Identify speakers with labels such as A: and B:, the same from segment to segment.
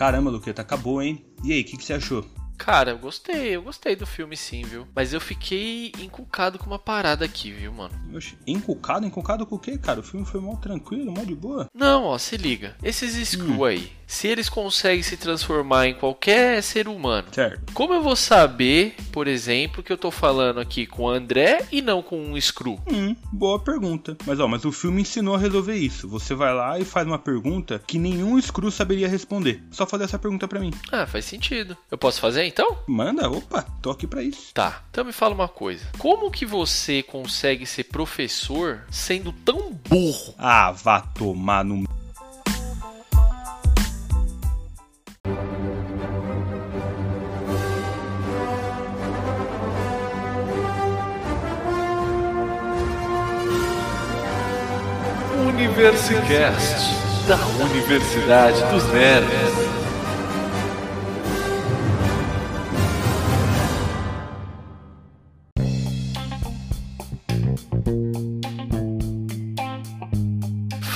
A: Caramba, Luqueta, acabou, hein? E aí, o que, que você achou?
B: Cara, eu gostei, eu gostei do filme sim, viu? Mas eu fiquei encucado com uma parada aqui, viu, mano?
A: Oxi, encucado? Encucado com o quê, cara? O filme foi mal tranquilo, mal de boa.
B: Não, ó, se liga. Esses Screw hum. aí, se eles conseguem se transformar em qualquer ser humano,
A: certo.
B: como eu vou saber, por exemplo, que eu tô falando aqui com o André e não com um Screw?
A: Hum, boa pergunta. Mas ó, mas o filme ensinou a resolver isso. Você vai lá e faz uma pergunta que nenhum Screw saberia responder. Só fazer essa pergunta para mim.
B: Ah, faz sentido. Eu posso fazer então?
A: Manda, opa, tô aqui pra isso.
B: Tá, então me fala uma coisa. Como que você consegue ser professor sendo tão burro?
A: Ah, vá tomar no
B: Universicast, da Universidade dos Nerds.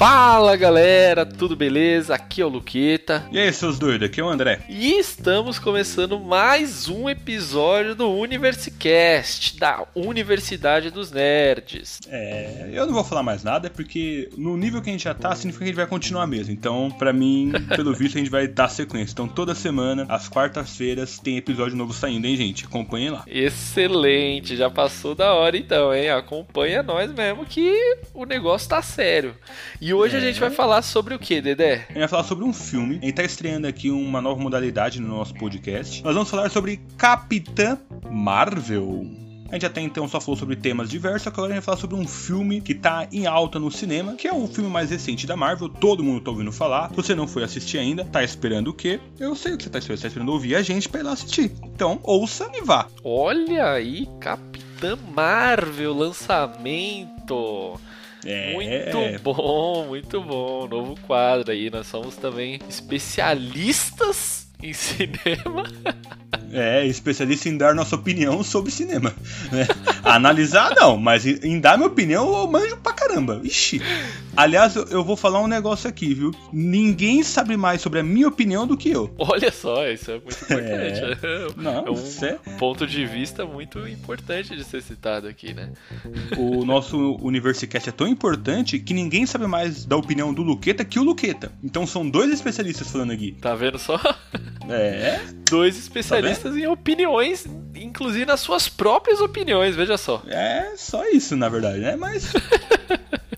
B: Fala galera, tudo beleza? Aqui é o Luqueta.
A: E aí, seus doidos, aqui é o André.
B: E estamos começando mais um episódio do Universicast, da Universidade dos Nerds.
A: É, eu não vou falar mais nada, porque no nível que a gente já tá, significa que a gente vai continuar mesmo. Então, para mim, pelo visto, a gente vai dar sequência. Então, toda semana, às quartas-feiras, tem episódio novo saindo, hein, gente? Acompanhem lá.
B: Excelente, já passou da hora então, hein? Acompanha nós mesmo que o negócio tá sério. E hoje é. a gente vai falar sobre o que, Dedé?
A: A gente vai falar sobre um filme. A gente tá estreando aqui uma nova modalidade no nosso podcast. Nós vamos falar sobre Capitã Marvel. A gente até então só falou sobre temas diversos, agora a gente vai falar sobre um filme que tá em alta no cinema, que é o filme mais recente da Marvel, todo mundo tá ouvindo falar. Se você não foi assistir ainda, tá esperando o quê? Eu sei o que você tá esperando, você tá esperando ouvir a gente pra ir lá assistir. Então, ouça e vá.
B: Olha aí, Capitã Marvel, lançamento. É. Muito bom, muito bom. Novo quadro aí. Nós somos também especialistas em cinema.
A: É, especialista em dar nossa opinião sobre cinema. Né? Analisar, não, mas em dar minha opinião eu manjo pra caramba. Ixi. Aliás, eu vou falar um negócio aqui, viu? Ninguém sabe mais sobre a minha opinião do que eu.
B: Olha só, isso é muito importante.
A: É, não,
B: é um é... ponto de vista muito importante de ser citado aqui, né?
A: O nosso Universicast é tão importante que ninguém sabe mais da opinião do Luqueta que o Luqueta. Então são dois especialistas falando aqui.
B: Tá vendo só?
A: É.
B: Dois especialistas tá em opiniões, inclusive nas suas próprias opiniões, veja só.
A: É, só isso, na verdade, né? Mas.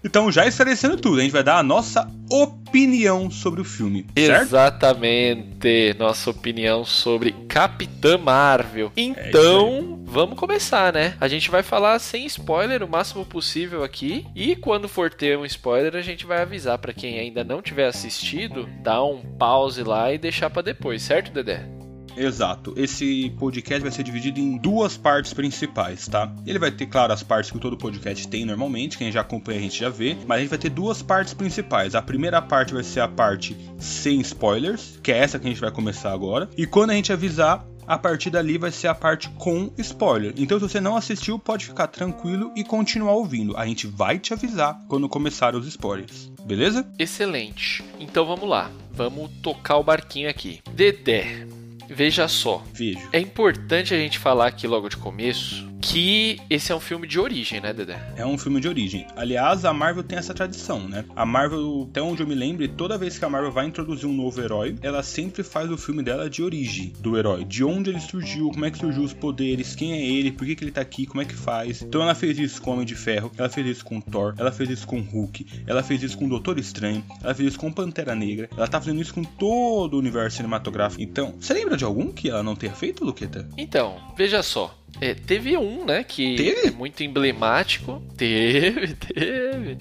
A: Então, já esclarecendo tudo, a gente vai dar a nossa opinião sobre o filme. Certo?
B: Exatamente, nossa opinião sobre Capitã Marvel. É então, é vamos começar, né? A gente vai falar sem spoiler o máximo possível aqui. E quando for ter um spoiler, a gente vai avisar para quem ainda não tiver assistido, dar um pause lá e deixar para depois, certo, Dedé?
A: Exato. Esse podcast vai ser dividido em duas partes principais, tá? Ele vai ter, claro, as partes que todo podcast tem normalmente, quem já acompanha a gente já vê, mas a gente vai ter duas partes principais. A primeira parte vai ser a parte sem spoilers, que é essa que a gente vai começar agora. E quando a gente avisar, a partir dali vai ser a parte com spoiler. Então, se você não assistiu, pode ficar tranquilo e continuar ouvindo. A gente vai te avisar quando começar os spoilers. Beleza?
B: Excelente. Então vamos lá. Vamos tocar o barquinho aqui. Dedé, Veja só.
A: Vejo.
B: É importante a gente falar aqui logo de começo que esse é um filme de origem, né, Dedé?
A: É um filme de origem. Aliás, a Marvel tem essa tradição, né? A Marvel, até onde eu me lembro, toda vez que a Marvel vai introduzir um novo herói, ela sempre faz o filme dela de origem do herói. De onde ele surgiu, como é que surgiu os poderes, quem é ele, por que, que ele tá aqui, como é que faz. Então ela fez isso com Homem de Ferro, ela fez isso com Thor, ela fez isso com Hulk, ela fez isso com Doutor Estranho, ela fez isso com Pantera Negra, ela tá fazendo isso com todo o universo cinematográfico. Então, você lembra de algum que ela não tenha feito, Luqueta?
B: Então, veja só. É, teve um, né, que
A: teve?
B: é muito emblemático. Teve, teve.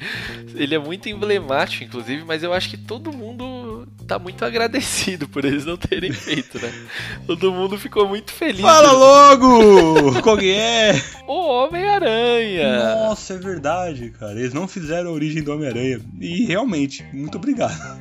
B: Ele é muito emblemático, inclusive, mas eu acho que todo mundo tá muito agradecido por eles não terem feito, né? Todo mundo ficou muito feliz.
A: Fala logo! Qual que é?
B: O Homem-Aranha!
A: Nossa, é verdade, cara. Eles não fizeram a origem do Homem-Aranha. E realmente, muito obrigado.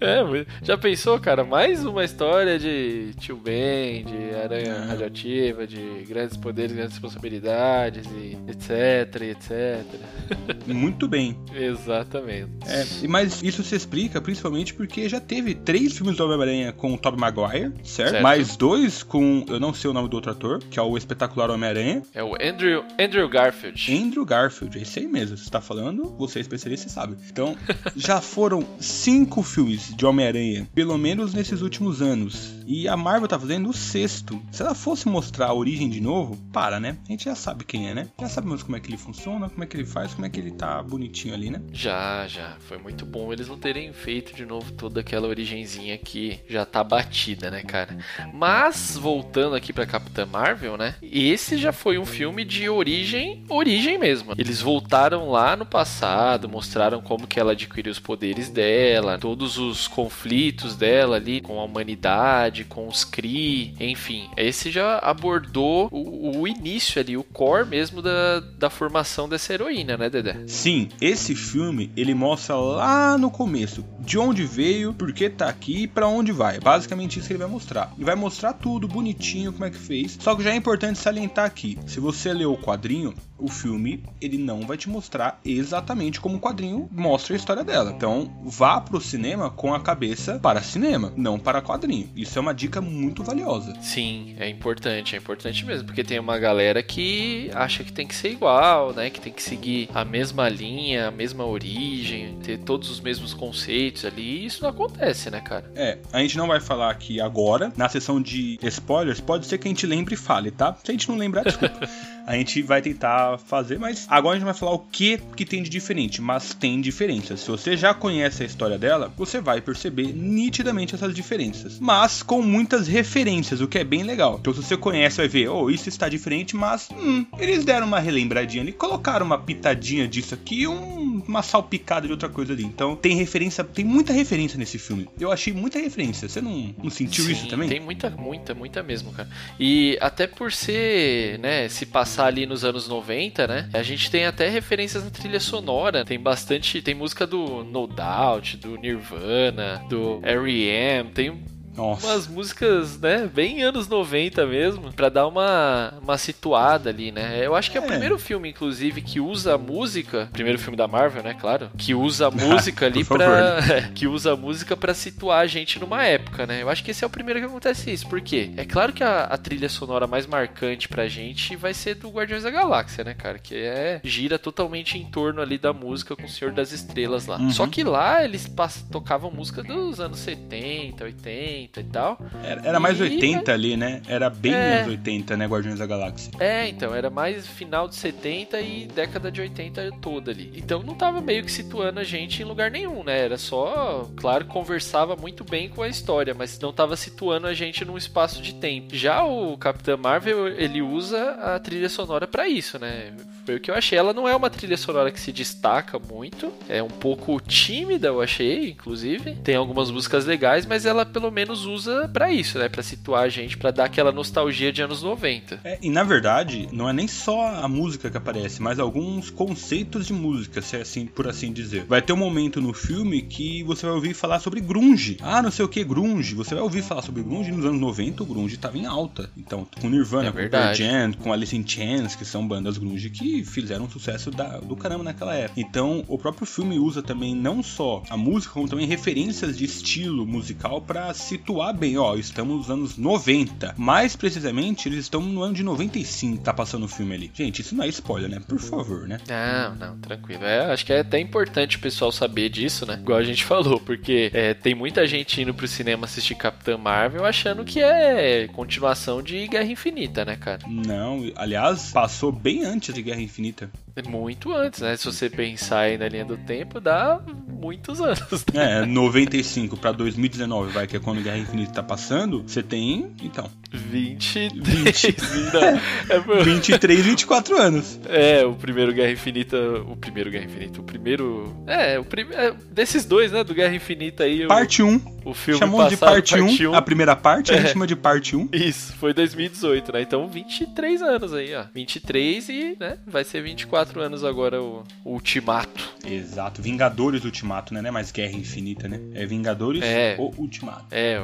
B: É, já pensou, cara? Mais uma história de tio Ben, de aranha é. radioativa, de grandes poderes, grandes responsabilidades, e etc, etc.
A: Muito bem.
B: Exatamente.
A: É, mas isso se explica principalmente porque já teve três filmes do Homem-Aranha com o Tobey Maguire, certo? certo? Mais dois com, eu não sei o nome do outro ator, que é o espetacular Homem-Aranha.
B: É o Andrew, Andrew Garfield.
A: Andrew Garfield, é esse aí mesmo. Você tá falando, você é especialista, você sabe. Então, já foram cinco filmes de Homem-Aranha, pelo menos nesses últimos anos. E a Marvel tá fazendo o sexto. Se ela fosse mostrar a origem de novo, para, né? A gente já sabe quem é, né? Já sabemos como é que ele funciona, como é que ele faz, como é que ele tá bonitinho ali, né?
B: Já, já. Foi muito bom eles não terem feito de novo toda aquela origenzinha que já tá batida, né, cara? Mas, voltando aqui pra Capitã Marvel, né? Esse já foi um filme de origem, origem mesmo. Eles voltaram lá no passado, mostraram como que ela adquiriu os poderes dela, todos os conflitos dela ali com a humanidade, com os Kree, enfim. Esse já abordou o, o início ali, o core mesmo da, da formação dessa heroína, né, Dedé?
A: Sim, esse filme ele mostra lá no começo de onde veio, por que tá aqui e pra onde vai. Basicamente isso que ele vai mostrar. Ele vai mostrar tudo bonitinho, como é que fez. Só que já é importante salientar aqui: se você leu o quadrinho, o filme ele não vai te mostrar exatamente como o quadrinho mostra a história dela. Então, vá pro cinema com a cabeça para cinema, não para quadrinho. Isso é uma dica muito valiosa.
B: Sim, é importante, é importante mesmo, porque tem uma galera que acha que tem que ser igual, né? Que tem que seguir a mesma linha, a mesma origem, ter todos os mesmos conceitos ali. E isso não acontece, né, cara?
A: É, a gente não vai falar aqui agora, na sessão de spoilers, pode ser que a gente lembre e fale, tá? Se a gente não lembrar, desculpa. a gente vai tentar fazer, mas agora a gente vai falar o que que tem de diferente, mas tem diferenças. Se você já conhece a história dela, você vai perceber nitidamente essas diferenças, mas com muitas referências, o que é bem legal. Então se você conhece, vai ver, oh, isso está diferente, mas hum, eles deram uma relembradinha ali, colocaram uma pitadinha disso aqui, um, uma salpicada de outra coisa ali. Então tem referência, tem muita referência nesse filme. Eu achei muita referência. Você não, não sentiu
B: Sim,
A: isso também?
B: Tem muita, muita, muita mesmo, cara. E até por ser, né, se passar passar ali nos anos 90, né? A gente tem até referências na trilha sonora. Tem bastante. Tem música do No Doubt, do Nirvana, do R.E.M. Tem nossa. Umas músicas, né, bem anos 90 mesmo, para dar uma, uma situada ali, né? Eu acho que é, é, o primeiro filme, inclusive, que usa a música, primeiro filme da Marvel, né, claro, que usa a música ali para que usa a música para situar a gente numa época, né? Eu acho que esse é o primeiro que acontece isso. Por quê? É claro que a, a trilha sonora mais marcante pra gente vai ser do Guardiões da Galáxia, né, cara? Que é gira totalmente em torno ali da música com o Senhor das Estrelas lá. Uhum. Só que lá eles tocavam música dos anos 70, 80, 80 e tal.
A: Era, era mais e... 80 ali, né? Era bem é... anos 80, né? Guardiões da Galáxia.
B: É, então, era mais final de 70 e década de 80 toda ali. Então não tava meio que situando a gente em lugar nenhum, né? Era só, claro, conversava muito bem com a história, mas não tava situando a gente num espaço de tempo. Já o Capitão Marvel, ele usa a trilha sonora para isso, né? Foi o que eu achei. Ela não é uma trilha sonora que se destaca muito, é um pouco tímida, eu achei, inclusive. Tem algumas músicas legais, mas ela pelo menos menos usa para isso, né? Para situar a gente, para dar aquela nostalgia de anos 90.
A: É, e na verdade, não é nem só a música que aparece, mas alguns conceitos de música, se é assim, por assim dizer. Vai ter um momento no filme que você vai ouvir falar sobre grunge. Ah, não sei o que, grunge. Você vai ouvir falar sobre grunge nos anos 90, o grunge tava em alta. Então, com Nirvana, é com Pearl Jam, com Alice in Chains, que são bandas grunge que fizeram um sucesso da, do caramba naquela época. Então, o próprio filme usa também não só a música, como também referências de estilo musical para situar situar bem, ó, estamos nos anos 90. Mais precisamente, eles estão no ano de 95, tá passando o filme ali. Gente, isso não é spoiler, né? Por favor, né?
B: Não, não, tranquilo. É, acho que é até importante o pessoal saber disso, né? Igual a gente falou, porque é, tem muita gente indo pro cinema assistir Capitã Marvel achando que é continuação de Guerra Infinita, né, cara?
A: Não, aliás, passou bem antes de Guerra Infinita.
B: Muito antes, né? Se você pensar aí na linha do tempo, dá muitos anos.
A: Né? É, 95 para 2019, vai, que é quando Guerra Infinita tá passando, você tem, então...
B: 23.
A: 20, é, 23, 24 anos.
B: É, o primeiro Guerra Infinita... O primeiro Guerra Infinita, o primeiro... É, o primeiro... É, desses dois, né, do Guerra Infinita aí...
A: Parte 1.
B: O filme
A: Chamou
B: passado,
A: de parte 1,
B: 1.
A: a primeira parte, a
B: É.
A: gente chama de parte 1.
B: Isso, foi 2018, né? Então 23 anos aí, ó. 23 e, né, vai ser 24 anos agora o, o Ultimato.
A: Exato, Vingadores Ultimato, né? Não é mais Guerra Infinita, né? É Vingadores
B: É.
A: o Ultimato.
B: É,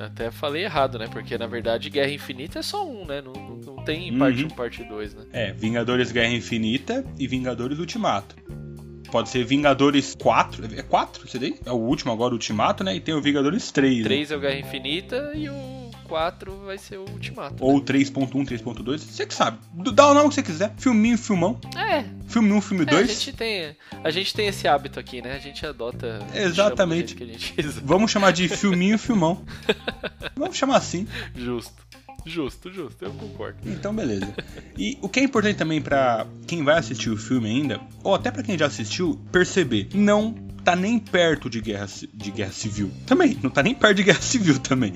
B: até falei errado, né? Porque na verdade Guerra Infinita é só um, né? Não, não, tem
A: Uhum.
B: parte 1, parte 2, né?
A: É, Vingadores Guerra Infinita e Vingadores Ultimato. Pode ser Vingadores 4. É 4 esse daí? É o último agora, o Ultimato, né? E tem o Vingadores 3. né?
B: 3 é o Guerra Infinita e o 4 vai ser o Ultimato.
A: Ou 3.1, 3.2. Você que sabe. Dá o nome que você quiser. Filminho, filmão.
B: É,
A: Filme 1, filme
B: é, a
A: 2.
B: gente tem, a gente tem esse hábito aqui, né? A gente adota.
A: Exatamente.
B: chama a gente
A: Vamos chamar de filminho, filmão. Vamos chamar assim.
B: Justo. Justo, justo, eu concordo.
A: Então, beleza. E o que é importante também pra quem vai assistir o filme ainda, ou até pra quem já assistiu, perceber, não tá nem perto de guerra, de guerra civil. Também, não tá nem perto de guerra civil também.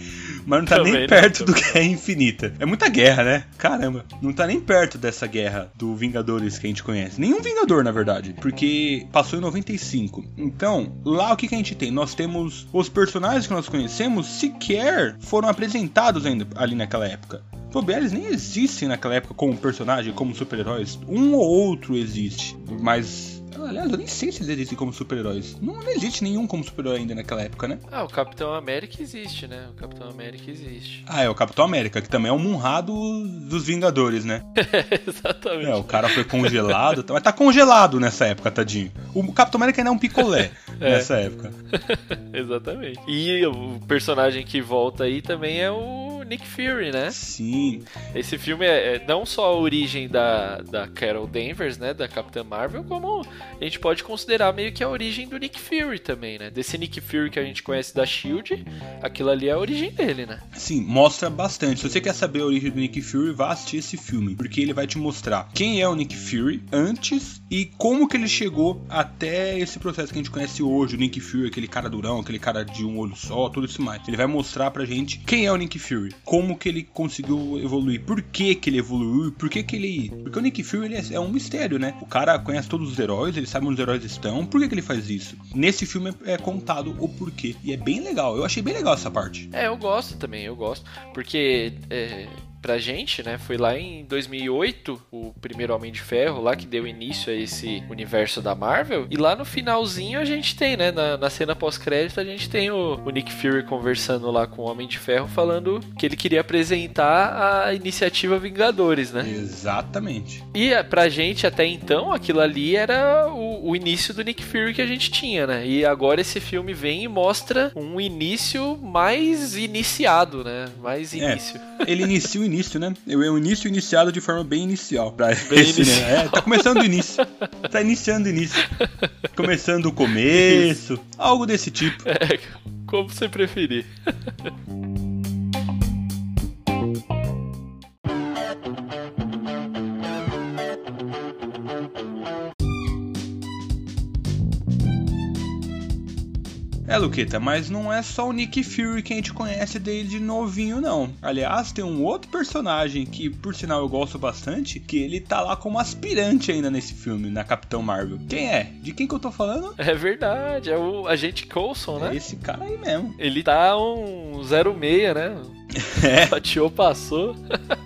A: Mas não tá
B: Também
A: nem perto do. Guerra Infinita. É muita guerra, né? Caramba. Não tá nem perto dessa guerra do Vingadores que a gente conhece. Nenhum Vingador, na verdade. Porque passou em 95. Então, lá o que, que a gente tem? Nós temos os personagens que nós conhecemos sequer foram apresentados ainda ali naquela época. Eles nem existem naquela época como personagem, como super-heróis. Um ou outro existe, mas. Aliás, eu nem sei se eles existem como super-heróis. Não, não existe nenhum como super-herói ainda naquela época, né?
B: Ah, o Capitão América existe, né? O Capitão América existe.
A: Ah, é o Capitão América, que também é o Munrado dos Vingadores, né?
B: Exatamente.
A: É, o cara foi congelado, mas tá congelado nessa época, tadinho. O Capitão América ainda é um picolé
B: É.
A: nessa época.
B: Exatamente. E o personagem que volta aí também é o Nick Fury, né?
A: Sim,
B: Esse filme é, é não só a origem da, da Carol Danvers, né? Da Capitã Marvel, como a gente pode considerar meio que a origem do Nick Fury também, né? Desse Nick Fury que a gente conhece da Shield, aquilo ali é a origem dele, né?
A: Sim, mostra bastante. Se você quer saber a origem do Nick Fury, vá assistir esse filme, porque ele vai te mostrar quem é o Nick Fury antes e como que ele chegou até esse processo que a gente conhece hoje, o Nick Fury, aquele cara durão, aquele cara de um olho só, tudo isso mais. Ele vai mostrar pra gente quem é o Nick Fury, como que ele conseguiu evoluir, por que que ele evoluiu, por que que ele... Porque o Nick Fury ele é, é um mistério, né? O cara conhece todos os heróis, ele sabe onde os heróis estão, por que que ele faz isso? Nesse filme é é contado o porquê, e é bem legal, eu achei bem legal essa parte.
B: É, eu gosto também, eu gosto. Porque é, pra gente, né, foi lá em 2008 o primeiro Homem de Ferro, lá que deu início a esse universo da Marvel. E lá no finalzinho a gente tem, né, na, na cena pós-crédito, a gente tem o, o Nick Fury conversando lá com o Homem de Ferro, falando que ele queria apresentar a iniciativa Vingadores, né?
A: Exatamente.
B: E é, pra gente até então, aquilo ali era o, o início do Nick Fury que a gente tinha, né? E agora esse filme vem e mostra um início mais iniciado, né? Mais
A: É.
B: início.
A: Ele inicia o início, né? É o início iniciado de forma bem inicial. Pra
B: Bem
A: esse, né?
B: inicial.
A: É, tá começando o início. Tá iniciando o início. Começando o começo. Algo desse tipo.
B: É, como você preferir.
A: É, Luqueta, mas não é só o Nick Fury que a gente conhece desde novinho, não. Aliás, tem um outro personagem que, por sinal, eu gosto bastante, que ele tá lá como aspirante ainda nesse filme, na Capitão Marvel. Quem é? De quem que eu tô falando?
B: É verdade, é o agente Coulson,
A: É
B: né?
A: esse cara aí mesmo.
B: Ele tá um 06, né?
A: É.
B: Fatiou, passou.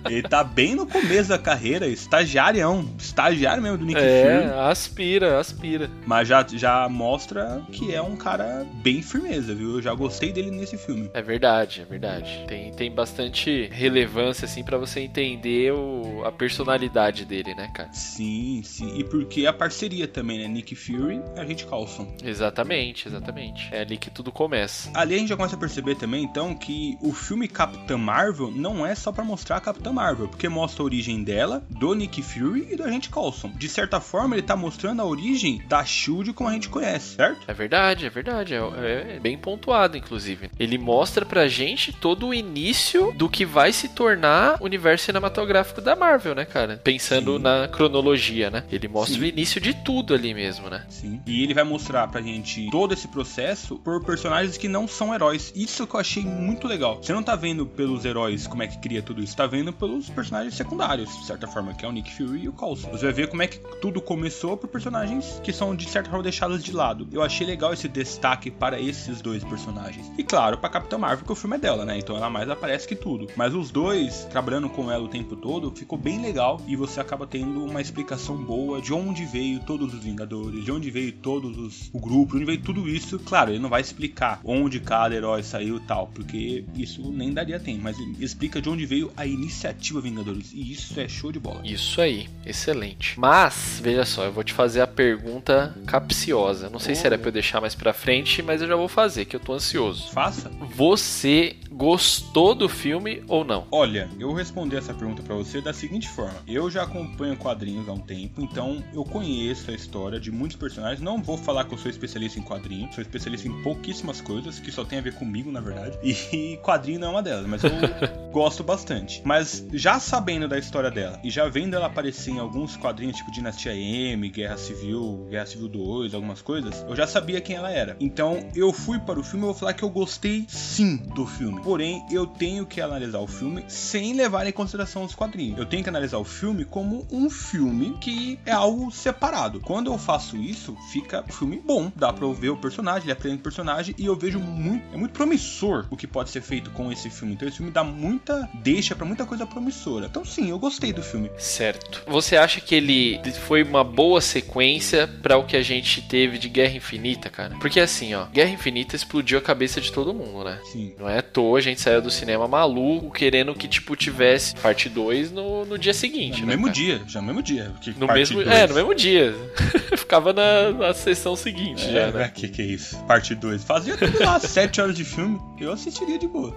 A: Ele tá bem no começo da carreira, estagiário, estagiário mesmo do Nick
B: É,
A: Fury.
B: aspira, aspira.
A: Mas já, já mostra que é um cara bem firmeza, viu? Eu já gostei dele nesse filme.
B: É verdade, é verdade. Tem, tem bastante relevância, assim, pra você entender o, a personalidade dele, né, cara?
A: Sim, sim. E porque a parceria também, né? Nick Fury e a gente Coulson.
B: Exatamente, exatamente. É ali que tudo começa.
A: Ali a gente já começa a perceber também, então, que o filme Capitã Marvel não é só pra mostrar a Capitã Marvel, porque mostra a origem dela, do Nick Fury e do Agente Coulson. De certa forma, ele tá mostrando a origem da SHIELD como a gente conhece, certo?
B: É verdade, é verdade. É, é bem pontuado, inclusive. Ele mostra pra gente todo o início do que vai se tornar o universo cinematográfico da Marvel, né, cara? Pensando
A: Sim.
B: na cronologia, né? Ele mostra
A: Sim.
B: o início de tudo ali mesmo, né?
A: Sim. E ele vai mostrar pra gente todo esse processo por personagens que não são heróis. Isso que eu achei muito legal. Você não tá vendo pelos heróis como é que cria tudo isso, tá vendo pelos personagens secundários, de certa forma, que é o Nick Fury e o Coulson. Você vai ver como é que tudo começou por personagens que são, de certa forma, deixados de lado. Eu achei legal esse destaque para esses dois personagens. E claro, pra Capitã Marvel, que o filme é dela, né? Então ela mais aparece que tudo. Mas os dois, trabalhando com ela o tempo todo, ficou bem legal e você acaba tendo uma explicação boa de onde veio todos os Vingadores, de onde veio todos os, o grupo, de onde veio tudo isso. Claro, ele não vai explicar onde cada herói saiu e tal, porque isso nem daria tempo, mas explica de onde veio a iniciativa Vingadores. E isso é show de bola.
B: Isso aí, excelente. Mas, veja só, eu vou te fazer a pergunta capciosa. Não sei oh. se era pra eu deixar mais pra frente, mas eu já vou fazer, que eu tô ansioso.
A: Faça.
B: Você gostou do filme ou não?
A: Olha, eu vou responder essa pergunta para você da seguinte forma: eu já acompanho quadrinhos há um tempo, então eu conheço a história de muitos personagens. Não vou falar que eu sou especialista em quadrinhos, sou especialista em pouquíssimas coisas que só tem a ver comigo, na verdade. E quadrinho não é uma delas, mas gosto bastante. Mas já sabendo da história dela e já vendo ela aparecer em alguns quadrinhos, tipo Dinastia M, Guerra Civil, Guerra Civil 2, algumas coisas, eu já sabia quem ela era. Então eu fui para o filme e vou falar que eu gostei sim do filme porém eu tenho que analisar o filme sem levar em consideração os quadrinhos. Eu tenho que analisar o filme como um filme que é algo separado. Quando eu faço isso, fica um filme bom. Dá pra eu ver o personagem, ele aprende o personagem e eu vejo muito. É muito promissor o que pode ser feito com esse filme. Então esse filme dá muita. deixa para muita coisa promissora. Então sim, eu gostei do filme.
B: Certo. Você acha que ele foi uma boa sequência para o que a gente teve de Guerra Infinita, cara? Porque assim, ó, Guerra Infinita explodiu a cabeça de todo mundo, né?
A: Sim.
B: Não é à toa a gente saiu do cinema maluco, querendo que, tipo, tivesse parte 2 no, no dia seguinte.
A: No
B: né,
A: mesmo
B: cara?
A: dia, já no mesmo dia.
B: no mesmo, é, no mesmo dia. Ficava na, na sessão seguinte
A: é,
B: já, né?
A: Que que é isso? Parte 2. Fazia tudo lá, 7 horas de filme, eu assistiria de boa.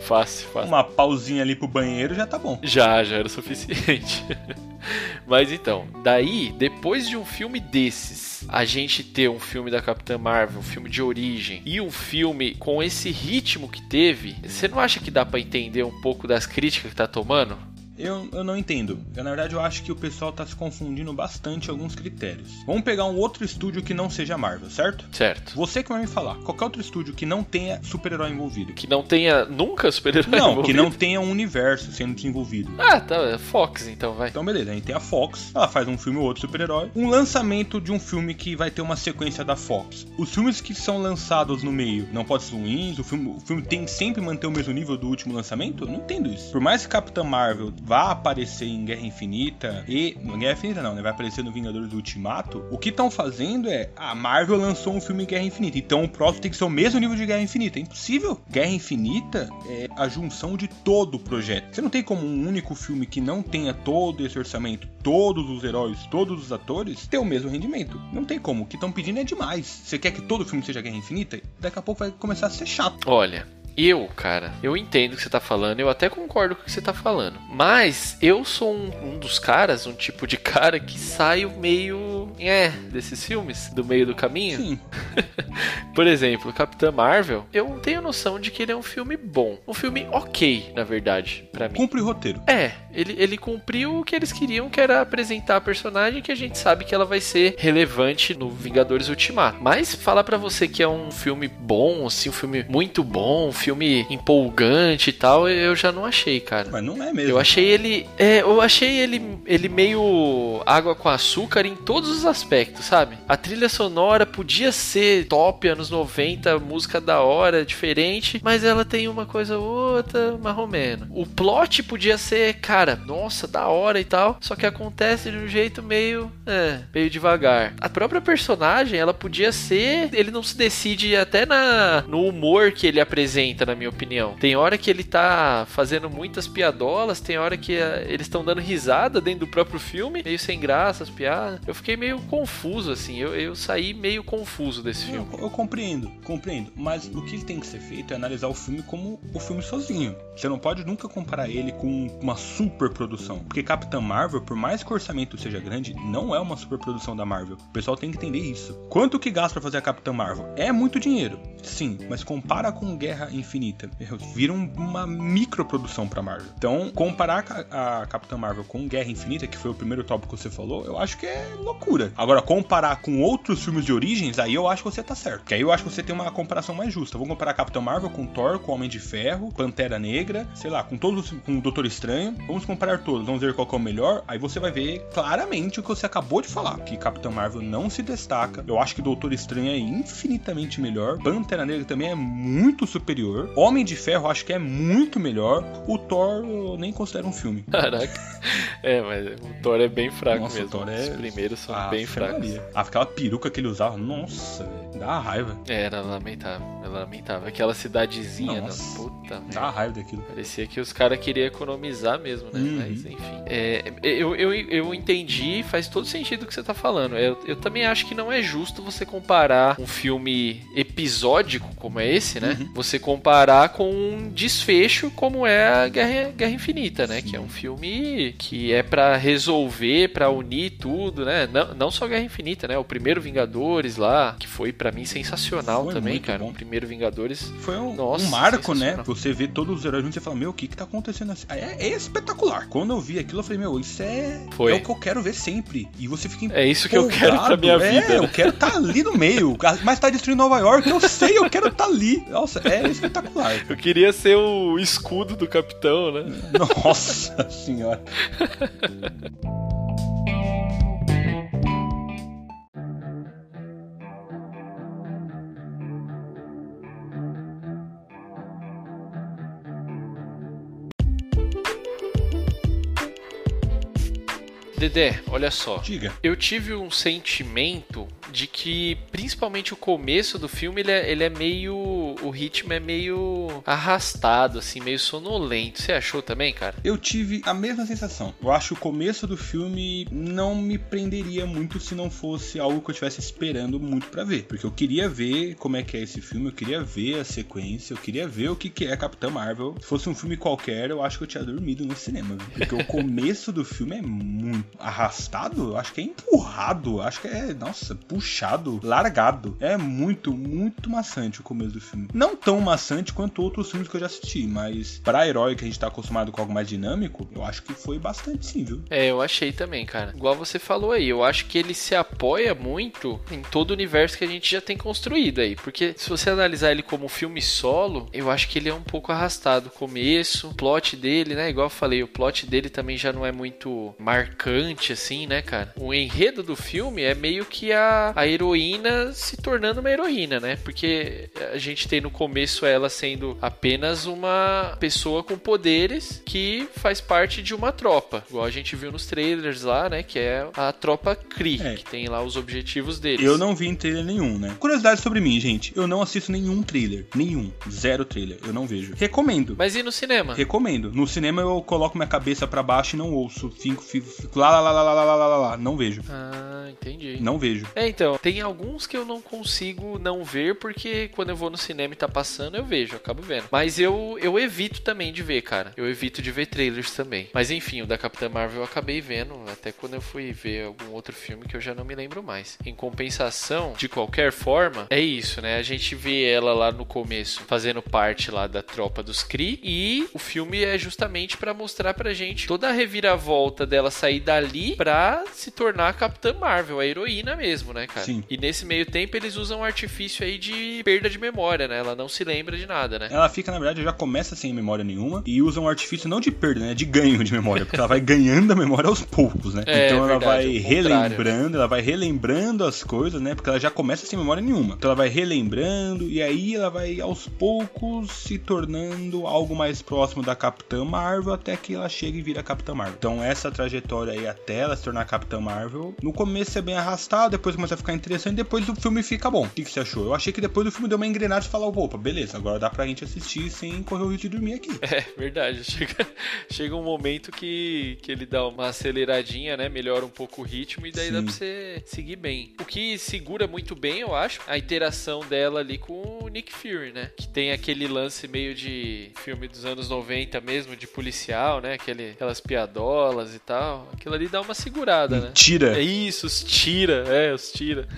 B: fácil, fácil.
A: Uma pausinha ali pro banheiro já tá bom.
B: Já, já era o suficiente. Mas então, daí, depois de um filme desses, a gente ter um filme da Capitã Marvel, um filme de origem, e um filme com esse ritmo que teve, você não acha que dá para entender um pouco das críticas que tá tomando?
A: Eu, eu não entendo. Eu, na verdade, eu acho que o pessoal tá se confundindo bastante alguns critérios. Vamos pegar um outro estúdio que não seja Marvel, certo?
B: Certo.
A: Você que vai me falar, qualquer outro estúdio que não tenha super-herói envolvido.
B: Que não tenha nunca super-herói
A: Não,
B: envolvido?
A: que não tenha um universo sendo desenvolvido.
B: Ah, tá. É Fox, então, vai.
A: Então, beleza. A gente tem a Fox, ela faz um filme ou outro super-herói. Um lançamento de um filme que vai ter uma sequência da Fox. Os filmes que são lançados no meio não podem ser ruins, o filme, o filme tem que sempre manter o mesmo nível do último lançamento? Eu não entendo isso. Por mais que Capitã Marvel vá aparecer em Guerra Infinita e. Guerra Infinita não, né? Vai aparecer no Vingadores do Ultimato. O que estão fazendo é. A Marvel lançou um filme Guerra Infinita. Então o próximo tem que ser o mesmo nível de Guerra Infinita. É impossível. Guerra Infinita é a junção de todo o projeto. Você não tem como um único filme que não tenha todo esse orçamento, todos os heróis, todos os atores, ter o mesmo rendimento. Não tem como. O que estão pedindo é demais. Você quer que todo filme seja Guerra Infinita? Daqui a pouco vai começar a ser chato.
B: Olha, eu, cara, eu entendo o que você tá falando, eu até concordo com o que você tá falando. Mas eu sou um, um dos caras, um tipo de cara que saio meio. É, desses filmes, do meio do caminho.
A: Sim.
B: Por exemplo, Capitã Marvel, eu tenho noção de que ele é um filme bom. Um filme ok, na verdade, para mim.
A: Cumpre o roteiro.
B: É, ele, ele cumpriu o que eles queriam, que era apresentar a personagem que a gente sabe que ela vai ser relevante no Vingadores Ultimato. Mas falar para você que é um filme bom, assim, um filme muito bom, um filme empolgante e tal, eu já não achei, cara.
A: Mas não é mesmo.
B: Eu achei ele. É, eu achei ele, ele meio água com açúcar em todos os aspectos, sabe? A trilha sonora podia ser top, anos 90, música da hora, diferente, mas ela tem uma coisa ou outra, marromeno. O plot podia ser, cara, nossa, da hora e tal, só que acontece de um jeito meio. É, meio devagar. A própria personagem, ela podia ser. Ele não se decide até na, no humor que ele apresenta, na minha opinião. Tem hora que ele tá fazendo muitas piadolas, tem hora que uh, eles estão dando risada dentro do próprio filme, meio sem graça as piadas. Eu fiquei meio confuso, assim. Eu, eu saí meio confuso desse filme.
A: Eu, eu compreendo, compreendo. Mas o que tem que ser feito é analisar o filme como o filme sozinho. Você não pode nunca comparar ele com uma super super produção. Porque Capitã Marvel, por mais que o orçamento seja grande, não é uma super produção da Marvel. O pessoal tem que entender isso. Quanto que gasta pra fazer a Capitã Marvel? É muito dinheiro, sim, mas compara com Guerra Infinita. Vira uma microprodução pra Marvel. Então, comparar a Capitã Marvel com Guerra Infinita, que foi o primeiro tópico que você falou, eu acho que é loucura. Agora, comparar com outros filmes de origens, aí eu acho que você tá certo. Que aí eu acho que você tem uma comparação mais justa. Vamos comparar Capitão Marvel com Thor, com Homem de Ferro, Pantera Negra, sei lá, com todos com o Doutor Estranho. Vamos comparar todos, vamos ver qual é o melhor. Aí você vai ver claramente o que você acabou de falar, que Capitão Marvel não se destaca. Eu acho que Doutor Estranho é infinitamente melhor. Pantera Negra também é muito superior. Homem de Ferro acho que é muito melhor. O Thor eu nem considero um filme.
B: Caraca. É, mas o Thor é bem fraco
A: Nossa,
B: mesmo.
A: O Thor é...
B: Os primeiros são ah, bem fracos.
A: Aquela peruca que ele usava, nossa, dá raiva.
B: É, era lamentável, era lamentável. Aquela cidadezinha,
A: nossa,
B: não, puta.
A: Dá raiva daquilo.
B: Parecia que os caras queriam economizar mesmo, né? Uhum. Mas enfim. É, eu, eu, eu entendi, faz todo sentido o que você tá falando. Eu, eu também acho que não é justo você comparar um filme episódico como é esse, né? Uhum. Você comparar com um desfecho como é a Guerra, Guerra Infinita, né? Sim. Que é um filme que é para resolver, para unir tudo, né? Não, não só Guerra Infinita, né? O primeiro Vingadores lá, que foi para mim sensacional foi também, cara. Bom. O primeiro Vingadores.
A: Foi um, Nossa, um marco, né? Você vê todos os heróis juntos e fala, meu, o que que tá acontecendo assim? É, é, espetacular. Quando eu vi aquilo, eu falei, meu, isso é, foi. é o que eu quero ver sempre. E você fica
B: É isso que eu quero pra minha
A: é,
B: vida.
A: É, eu quero estar tá ali no meio. Mas tá destruindo Nova York, eu sei, eu quero estar tá ali. Nossa, é espetacular.
B: Eu queria ser o escudo do capitão, né?
A: Nossa senhora.
B: Dedé, olha só.
A: Diga.
B: Eu tive um sentimento de que, principalmente o começo do filme, ele é, ele é meio. O ritmo é meio arrastado, assim, meio sonolento. Você achou também, cara?
A: Eu tive a mesma sensação. Eu acho que o começo do filme não me prenderia muito se não fosse algo que eu estivesse esperando muito para ver. Porque eu queria ver como é que é esse filme, eu queria ver a sequência, eu queria ver o que, que é Capitã Marvel. Se fosse um filme qualquer, eu acho que eu tinha dormido no cinema. Porque o começo do filme é muito arrastado, acho que é empurrado, acho que é, nossa, puxado, largado. É muito, muito maçante o começo do filme. Não tão maçante quanto outros filmes que eu já assisti, mas pra herói que a gente tá acostumado com algo mais dinâmico, eu acho que foi bastante sim, viu?
B: É, eu achei também, cara. Igual você falou aí, eu acho que ele se apoia muito em todo o universo que a gente já tem construído aí, porque se você analisar ele como filme solo, eu acho que ele é um pouco arrastado. O começo, o plot dele, né? Igual eu falei, o plot dele também já não é muito marcante assim, né, cara? O enredo do filme é meio que a, a heroína se tornando uma heroína, né? Porque a gente tem no começo ela sendo apenas uma pessoa com poderes que faz parte de uma tropa. Igual a gente viu nos trailers lá, né? Que é a tropa Kree, é. que tem lá os objetivos deles.
A: Eu não vi em trailer nenhum, né? Curiosidade sobre mim, gente. Eu não assisto nenhum trailer. Nenhum. Zero trailer. Eu não vejo. Recomendo.
B: Mas e no cinema?
A: Recomendo. No cinema eu coloco minha cabeça para baixo e não ouço. Fico, fico, fico lá, lá, lá, lá, lá, lá, lá, lá, lá, não vejo.
B: Ah, entendi.
A: Não vejo.
B: É, então, tem alguns que eu não consigo não ver, porque quando eu vou no cinema e tá passando, eu vejo, eu acabo vendo. Mas eu, eu evito também de ver, cara. Eu evito de ver trailers também. Mas enfim, o da Capitã Marvel eu acabei vendo, até quando eu fui ver algum outro filme que eu já não me lembro mais. Em compensação, de qualquer forma, é isso, né? A gente vê ela lá no começo fazendo parte lá da tropa dos Kree e o filme é justamente para mostrar pra gente toda a reviravolta dela sair dali pra se tornar a Capitã Marvel, a heroína mesmo, né, cara?
A: Sim.
B: E nesse meio tempo eles usam um artifício aí de perda de memória, né? Ela não se lembra de nada, né?
A: Ela fica, na verdade, já começa sem memória nenhuma e usa um artifício não de perda, né? De ganho de memória, porque ela vai ganhando a memória aos poucos, né?
B: É,
A: então ela
B: verdade,
A: vai relembrando, ela vai relembrando as coisas, né? Porque ela já começa sem memória nenhuma. Então ela vai relembrando e aí ela vai aos poucos se tornando algo mais próximo da Capitã Marvel até que ela chega e vira Capitã Marvel. Então essa trajetória aí até ela se tornar Capitã Marvel. No começo é bem arrastado, depois começa a ficar interessante, depois o filme fica bom. O que, que você achou? Eu achei que depois do filme deu uma engrenagem e falou, opa, beleza, agora dá pra gente assistir sem correr o risco de dormir aqui.
B: É, verdade. Chega, chega um momento que, que ele dá uma aceleradinha, né? Melhora um pouco o ritmo e daí Sim. dá pra você seguir bem. O que segura muito bem, eu acho, a interação dela ali com o Nick Fury, né? Que tem aquele lance meio de filme dos anos 90 mesmo, de policial, né? Aquele, aquelas piadolas e tal. Aquilo ali dá uma segurada, né?
A: Tira.
B: É isso, os tira, é, os tira.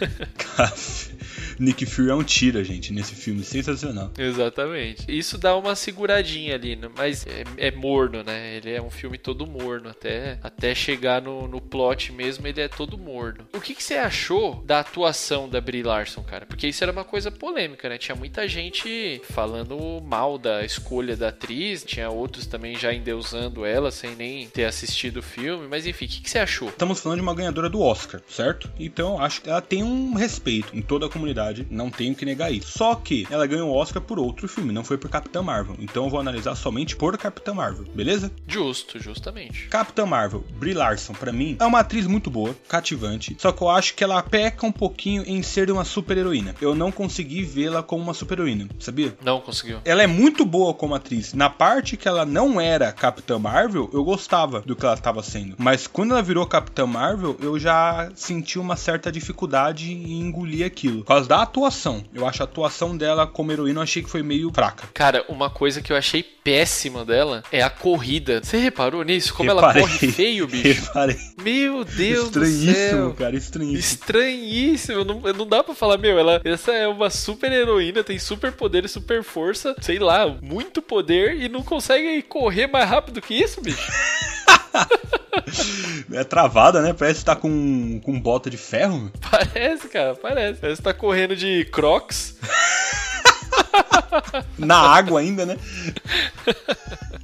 A: Nick Fury é um tira, gente, nesse filme. Sensacional.
B: Exatamente. Isso dá uma seguradinha ali, né? mas é, é, morno, né? Ele é um filme todo morno. Até, até chegar no, no plot mesmo, ele é todo morno. O que, que você achou da atuação da Brie Larson, cara? Porque isso era uma coisa polêmica, né? Tinha muita gente falando mal da escolha da atriz, tinha outros também já endeusando ela sem nem ter assistido o filme. Mas enfim, o que, que você achou?
A: Estamos falando de uma ganhadora do Oscar, certo? Então acho que ela tem um respeito em toda a comunidade não tenho que negar isso. Só que ela ganhou o Oscar por outro filme, não foi por Capitã Marvel. Então eu vou analisar somente por Capitã Marvel, beleza?
B: Justo, justamente.
A: Capitã Marvel, Brie Larson, para mim, é uma atriz muito boa, cativante. Só que eu acho que ela peca um pouquinho em ser uma super heroína. Eu não consegui vê-la como uma super heroína, sabia?
B: Não conseguiu.
A: Ela é muito boa como atriz. Na parte que ela não era Capitã Marvel, eu gostava do que ela estava sendo. Mas quando ela virou Capitã Marvel, eu já senti uma certa dificuldade em engolir aquilo. Por causa da atuação. Eu acho a atuação dela como heroína, eu achei que foi meio fraca.
B: Cara, uma coisa que eu achei péssima dela é a corrida. Você reparou nisso? Como Reparei. ela corre feio, bicho? Reparei. Meu Deus do céu. Estranhíssimo,
A: cara, estranhíssimo.
B: Estranhíssimo. Não, não dá pra falar, meu, ela, essa é uma super heroína, tem super poder e super força, sei lá, muito poder e não consegue correr mais rápido que isso, bicho.
A: É travada, né? Parece que tá com, com bota de ferro.
B: Parece, cara, parece. Parece que tá correndo de crocs.
A: Na água ainda, né?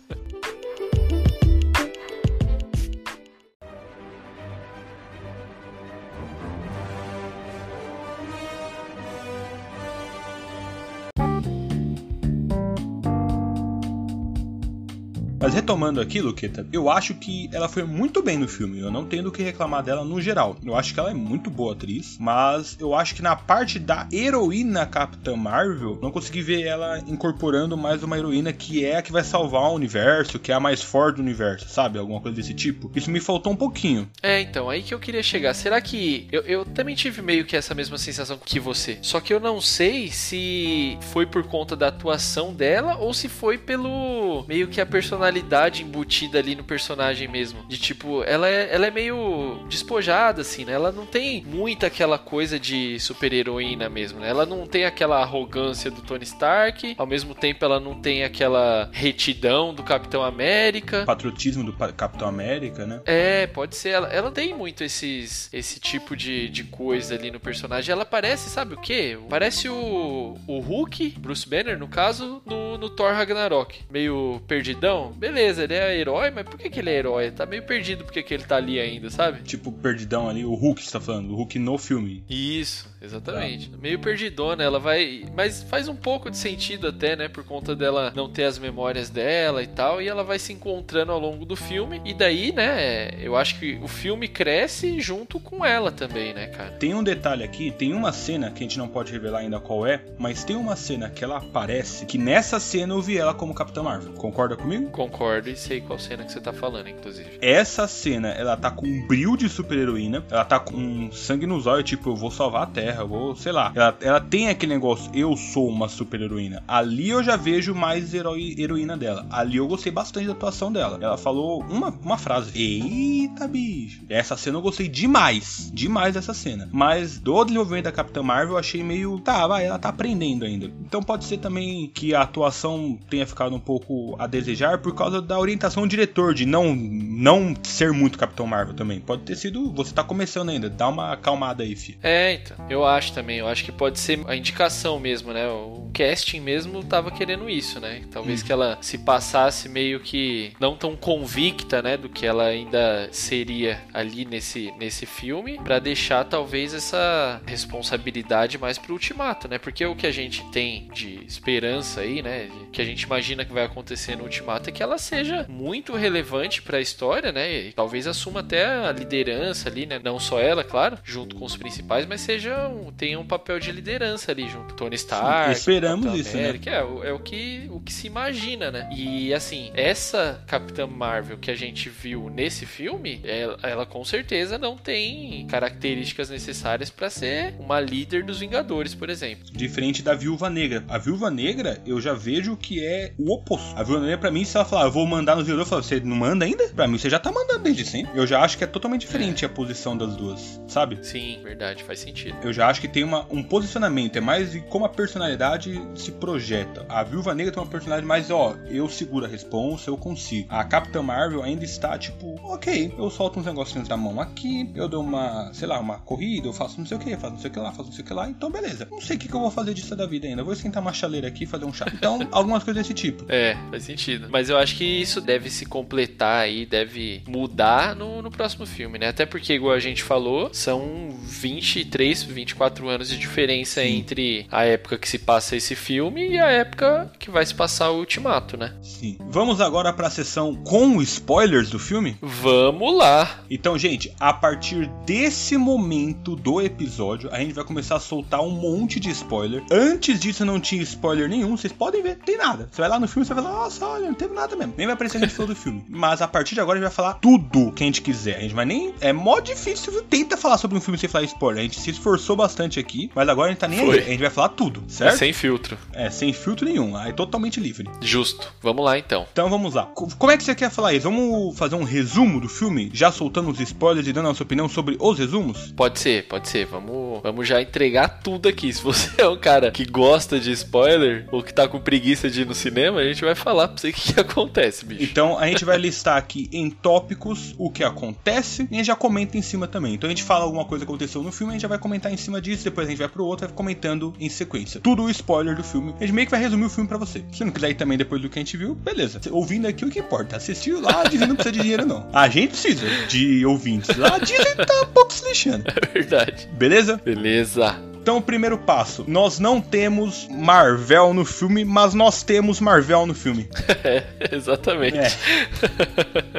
A: Mas retomando aqui, Luqueta, eu acho que ela foi muito bem no filme. Eu não tenho do que reclamar dela no geral. Eu acho que ela é muito boa atriz, mas eu acho que na parte da heroína Capitã Marvel, não consegui ver ela incorporando mais uma heroína que é a que vai salvar o universo, que é a mais forte do universo, sabe? Alguma coisa desse tipo. Isso me faltou um pouquinho.
B: É, então, aí que eu queria chegar. Será que. Eu, eu também tive meio que essa mesma sensação que você. Só que eu não sei se foi por conta da atuação dela ou se foi pelo. meio que a personalidade personalidade embutida ali no personagem mesmo. De tipo, ela é, ela é meio despojada, assim, né? Ela não tem muita aquela coisa de super-heroína mesmo, né? Ela não tem aquela arrogância do Tony Stark, ao mesmo tempo ela não tem aquela retidão do Capitão América.
A: Patriotismo do Capitão América, né?
B: É, pode ser. Ela, ela tem muito esses, esse tipo de, de coisa ali no personagem. Ela parece, sabe o quê? Parece o, o Hulk, Bruce Banner, no caso, no, no Thor Ragnarok. Meio perdidão beleza, ele é herói, mas por que, que ele é herói? Tá meio perdido porque que ele tá ali ainda, sabe?
A: Tipo, perdidão ali, o Hulk você tá falando, o Hulk no filme.
B: Isso, exatamente. Ah. Meio perdidona, ela vai. Mas faz um pouco de sentido até, né? Por conta dela não ter as memórias dela e tal. E ela vai se encontrando ao longo do filme. E daí, né? Eu acho que o filme cresce junto com ela também, né, cara?
A: Tem um detalhe aqui, tem uma cena que a gente não pode revelar ainda qual é, mas tem uma cena que ela aparece, que nessa cena eu vi ela como Capitã Marvel. Concorda comigo?
B: Concordo e sei qual cena que você tá falando, inclusive.
A: Essa cena, ela tá com um brilho de super-heroína, ela tá com sangue nos olhos, tipo, eu vou salvar a Terra, eu vou, sei lá. Ela, ela tem aquele negócio, eu sou uma super-heroína. Ali eu já vejo mais herói, heroína dela. Ali eu gostei bastante da atuação dela. Ela falou uma, uma frase, eita bicho. Essa cena eu gostei demais, demais dessa cena. Mas do desenvolvimento da Capitã Marvel eu achei meio, tá, vai, ela tá aprendendo ainda. Então pode ser também que a atuação tenha ficado um pouco a desejar, por causa da orientação do diretor, de não, não ser muito Capitão Marvel também. Pode ter sido. Você tá começando ainda, dá uma acalmada aí, filho.
B: É, então. Eu acho também. Eu acho que pode ser a indicação mesmo, né? O casting mesmo tava querendo isso, né? Talvez uhum. que ela se passasse meio que não tão convicta, né? Do que ela ainda seria ali nesse, nesse filme, para deixar talvez essa responsabilidade mais pro ultimato, né? Porque o que a gente tem de esperança aí, né? Que a gente imagina que vai acontecer no ultimato é que ela ela seja muito relevante para a história, né? E talvez assuma até a liderança ali, né? Não só ela, claro, junto com os principais, mas seja um, tenha um papel de liderança ali junto. Tony Stark,
A: Sim, esperamos isso, né?
B: América, né? É, é o que o que se imagina, né? E assim, essa Capitã Marvel que a gente viu nesse filme, ela, ela com certeza não tem características necessárias para ser uma líder dos Vingadores, por exemplo.
A: Diferente da Viúva Negra. A Viúva Negra, eu já vejo que é o oposto. A Viúva Negra, pra mim, se ela falar, eu vou mandar nos Vingadores, eu falo, você não manda ainda? Pra mim, você já tá mandando desde sempre. Eu já acho que é totalmente diferente a posição das duas, sabe?
B: Sim, verdade, faz sentido.
A: Eu já acho que tem uma, um posicionamento, é mais de como a personalidade se projeta. A Viúva Negra tem uma personalidade mais, ó, eu seguro a responsa, eu consigo. A Capitã Marvel ainda está, tipo, ok, eu solto uns negocinhos da mão aqui, eu dou uma, sei lá, uma corrida, eu faço não sei o que, faço não sei o que lá, faço não sei o que lá, então beleza. Não sei o que, que eu vou fazer disso da vida ainda. Eu vou esquentar uma chaleira aqui e fazer um chá. Então, algumas coisas desse tipo.
B: É, faz sentido. Mas eu acho que isso deve se completar aí, deve mudar no, no próximo filme, né? Até porque, igual a gente falou, são 23, 24 anos de diferença Sim. entre a época que se passa esse filme e a época que vai se passar o Ultimato, né?
A: Sim. Vamos agora para a sessão com spoilers do filme?
B: Vamos lá.
A: Então, gente, a partir desse momento do episódio, a gente vai começar a soltar um monte de spoiler. Antes disso não tinha spoiler nenhum, vocês podem ver, tem nada. Você vai lá no filme e vai falar, nossa, olha, não teve nada mesmo. Nem vai aparecer a gente falou do filme. Mas a partir de agora a gente vai falar tudo que a gente quiser. A gente vai nem. É mó difícil tenta falar sobre um filme sem falar spoiler. A gente se esforçou bastante aqui, mas agora a gente tá nem Foi. aí. A gente vai falar tudo, certo?
B: É sem filtro.
A: É, sem filtro nenhum. Aí totalmente livre.
B: Justo. Vamos lá então.
A: Então vamos lá. Como é que você quer falar isso? Vamos fazer um resumo do filme? Já soltando os spoilers e dando a nossa opinião sobre os resumos?
B: Pode ser, pode ser. Vamos, vamos já entregar tudo aqui. Se você é um cara que gosta de spoiler ou que tá com preguiça de ir no cinema, a gente vai falar pra você o que, que acontece, bicho.
A: Então a gente vai listar aqui em tópicos o que acontece e a gente já comenta em cima também. Então a gente fala alguma coisa que aconteceu no filme, a gente já vai comentar em cima disso, depois a gente vai pro outro e vai comentando em sequência. Tudo o spoiler do filme. A gente meio que vai resumir o filme para você. Se não quiser ir também depois do que a gente viu, beleza. Ouvindo aqui o que importa. Assistiu lá, a Disney não precisa de dinheiro, não. A gente precisa de ouvintes. Lá a Disney tá um pouco se lixando.
B: É verdade.
A: Beleza?
B: Beleza.
A: Então, o primeiro passo: nós não temos Marvel no filme, mas nós temos Marvel no filme.
B: É, exatamente. É.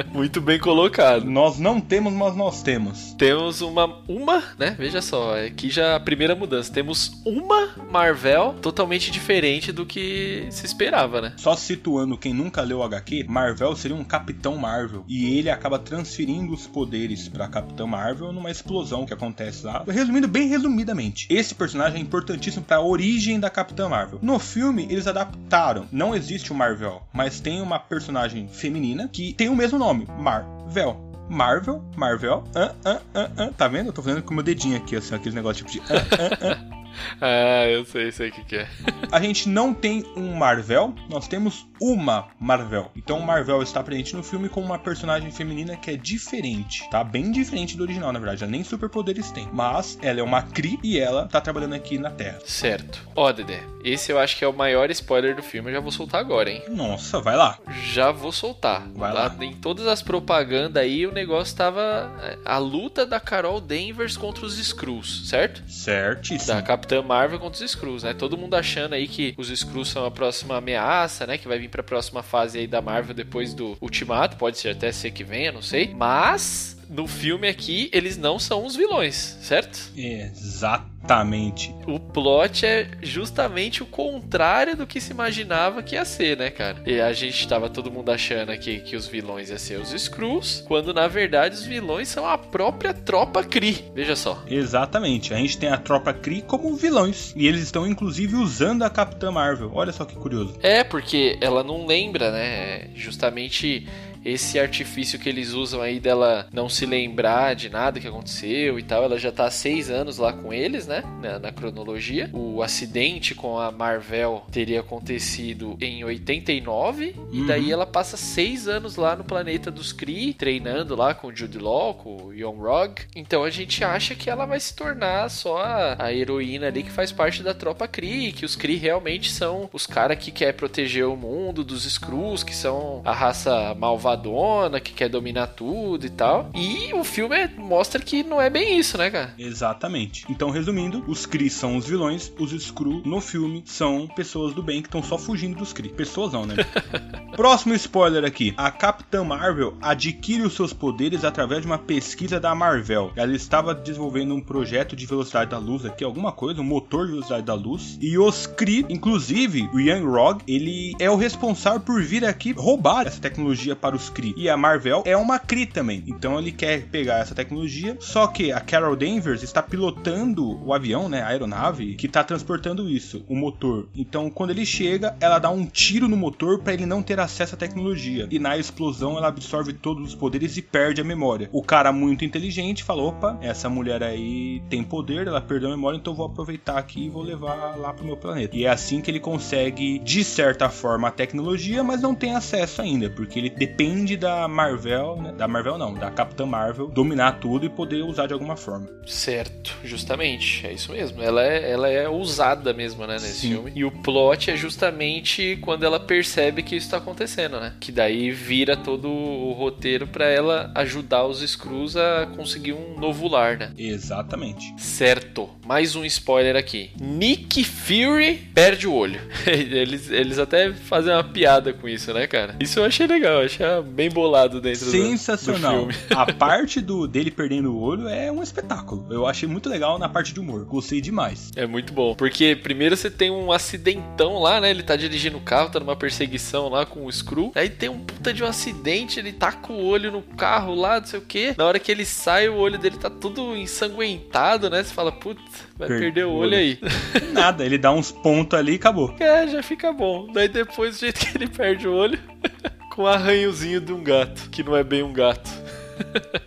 B: Muito bem colocado.
A: Nós não temos, mas nós temos.
B: Temos uma, uma, né? Veja só, aqui já a primeira mudança. Temos uma Marvel totalmente diferente do que se esperava, né?
A: Só situando quem nunca leu o HQ, Marvel seria um Capitão Marvel e ele acaba transferindo os poderes para Capitão Marvel numa explosão que acontece lá. Resumindo bem resumidamente, esse personagem é importantíssimo para a origem da Capitã Marvel. No filme, eles adaptaram. Não existe o Marvel, mas tem uma personagem feminina que tem o mesmo nome, Marvel. Marvel, Marvel, uh, uh, uh, tá vendo? Eu tô fazendo com o meu dedinho aqui, assim, aquele negócio tipo de.
B: ah, eu sei, sei o que, que, é.
A: a gente não tem um Marvel, nós temos uma Marvel. Então o Marvel está presente no filme com uma personagem feminina que é diferente, tá? Bem diferente do original, na verdade. Ela nem superpoderes tem. Mas ela é uma Kree e ela tá trabalhando aqui na Terra.
B: Certo. Ó, Dedé, esse eu acho que é o maior spoiler do filme. Eu já vou soltar agora, hein?
A: Nossa, vai lá.
B: Já vou soltar.
A: Vai lá.
B: Em todas as propagandas aí, o negócio tava é, a luta da Carol Danvers contra os Skrulls, certo?
A: Certíssimo.
B: Da Capitã Marvel contra os Skrulls, né? Todo mundo achando aí que os Skrulls são a próxima ameaça, né? Que vai vir pra próxima fase aí da Marvel depois do Ultimato. Pode ser até ser que venha, não sei. Mas no filme aqui, eles não são os vilões, certo?
A: Exatamente.
B: O plot é justamente o contrário do que se imaginava que ia ser, né, cara? E a gente tava todo mundo achando aqui que os vilões iam ser os Skrulls, quando na verdade os vilões são a própria tropa Kree. Veja só.
A: Exatamente. A gente tem a tropa Kree como vilões. E eles estão inclusive usando a Capitã Marvel. Olha só que curioso.
B: É, porque ela não lembra, né? Justamente esse artifício que eles usam aí dela não se lembrar de nada que aconteceu e tal. Ela já tá há seis anos lá com eles, né? Na, na, cronologia. O acidente com a Marvel teria acontecido em 89. Uhum. E daí ela passa seis anos lá no planeta dos Kree, treinando lá com o Jude Law, com o Young Rog. Então a gente acha que ela vai se tornar só a, a heroína ali que faz parte da tropa Kree. Que os Kree realmente são os caras que quer proteger o mundo dos Skrulls, que são a raça malvada malvadona, que quer dominar tudo e tal. E o filme é, mostra que não é bem isso, né, cara?
A: Exatamente. Então, resumindo, os Kree são os vilões, os Skrull no filme são pessoas do bem que estão só fugindo dos Kree. Pessoas não, né? Próximo spoiler aqui. A Capitã Marvel adquire os seus poderes através de uma pesquisa da Marvel. Ela estava desenvolvendo um projeto de velocidade da luz aqui, alguma coisa, um motor de velocidade da luz. E os Kree, inclusive o Young Rog, ele é o responsável por vir aqui roubar essa tecnologia para os Kree. E a Marvel é uma Kree também. Então ele quer pegar essa tecnologia. Só que a Carol Danvers está pilotando o avião, né, a aeronave, que está transportando isso, o motor. Então quando ele chega, ela dá um tiro no motor para ele não ter acesso à tecnologia. E na explosão ela absorve todos os poderes e perde a memória. O cara muito inteligente falou: opa, essa mulher aí tem poder, ela perdeu a memória, então vou aproveitar aqui e vou levar lá pro meu planeta. E é assim que ele consegue, de certa forma, a tecnologia, mas não tem acesso ainda, porque ele depende da Marvel, né? da Marvel não, da Capitã Marvel, dominar tudo e poder usar de alguma forma.
B: Certo, justamente, é isso mesmo. Ela é, ela é ousada mesmo, né, nesse Sim. filme. E o plot é justamente quando ela percebe que isso está acontecendo, né? Que daí vira todo o roteiro para ela ajudar os Skrulls a conseguir um novo lar, né?
A: Exatamente.
B: Certo. Mais um spoiler aqui. Nick Fury perde o olho. eles, eles até fazem uma piada com isso, né, cara? Isso eu achei legal, achei bem bolado dentro
A: Sensacional.
B: do,
A: filme. a parte do dele perdendo o olho é um espetáculo. Eu achei muito legal na parte de humor. Gostei demais.
B: É muito bom. Porque primeiro você tem um acidentão lá, né? Ele tá dirigindo o carro, tá numa perseguição lá com o Screw. Aí tem um puta de um acidente, ele tá com o olho no carro lá, não sei o que. Na hora que ele sai, o olho dele tá tudo ensanguentado, né? Você fala, putz, vai per perder o olho aí.
A: Nada, ele dá uns pontos ali e acabou.
B: É, já fica bom. Daí depois, do jeito que ele perde o olho, com um arranhozinho de um gato, que não é bem um gato.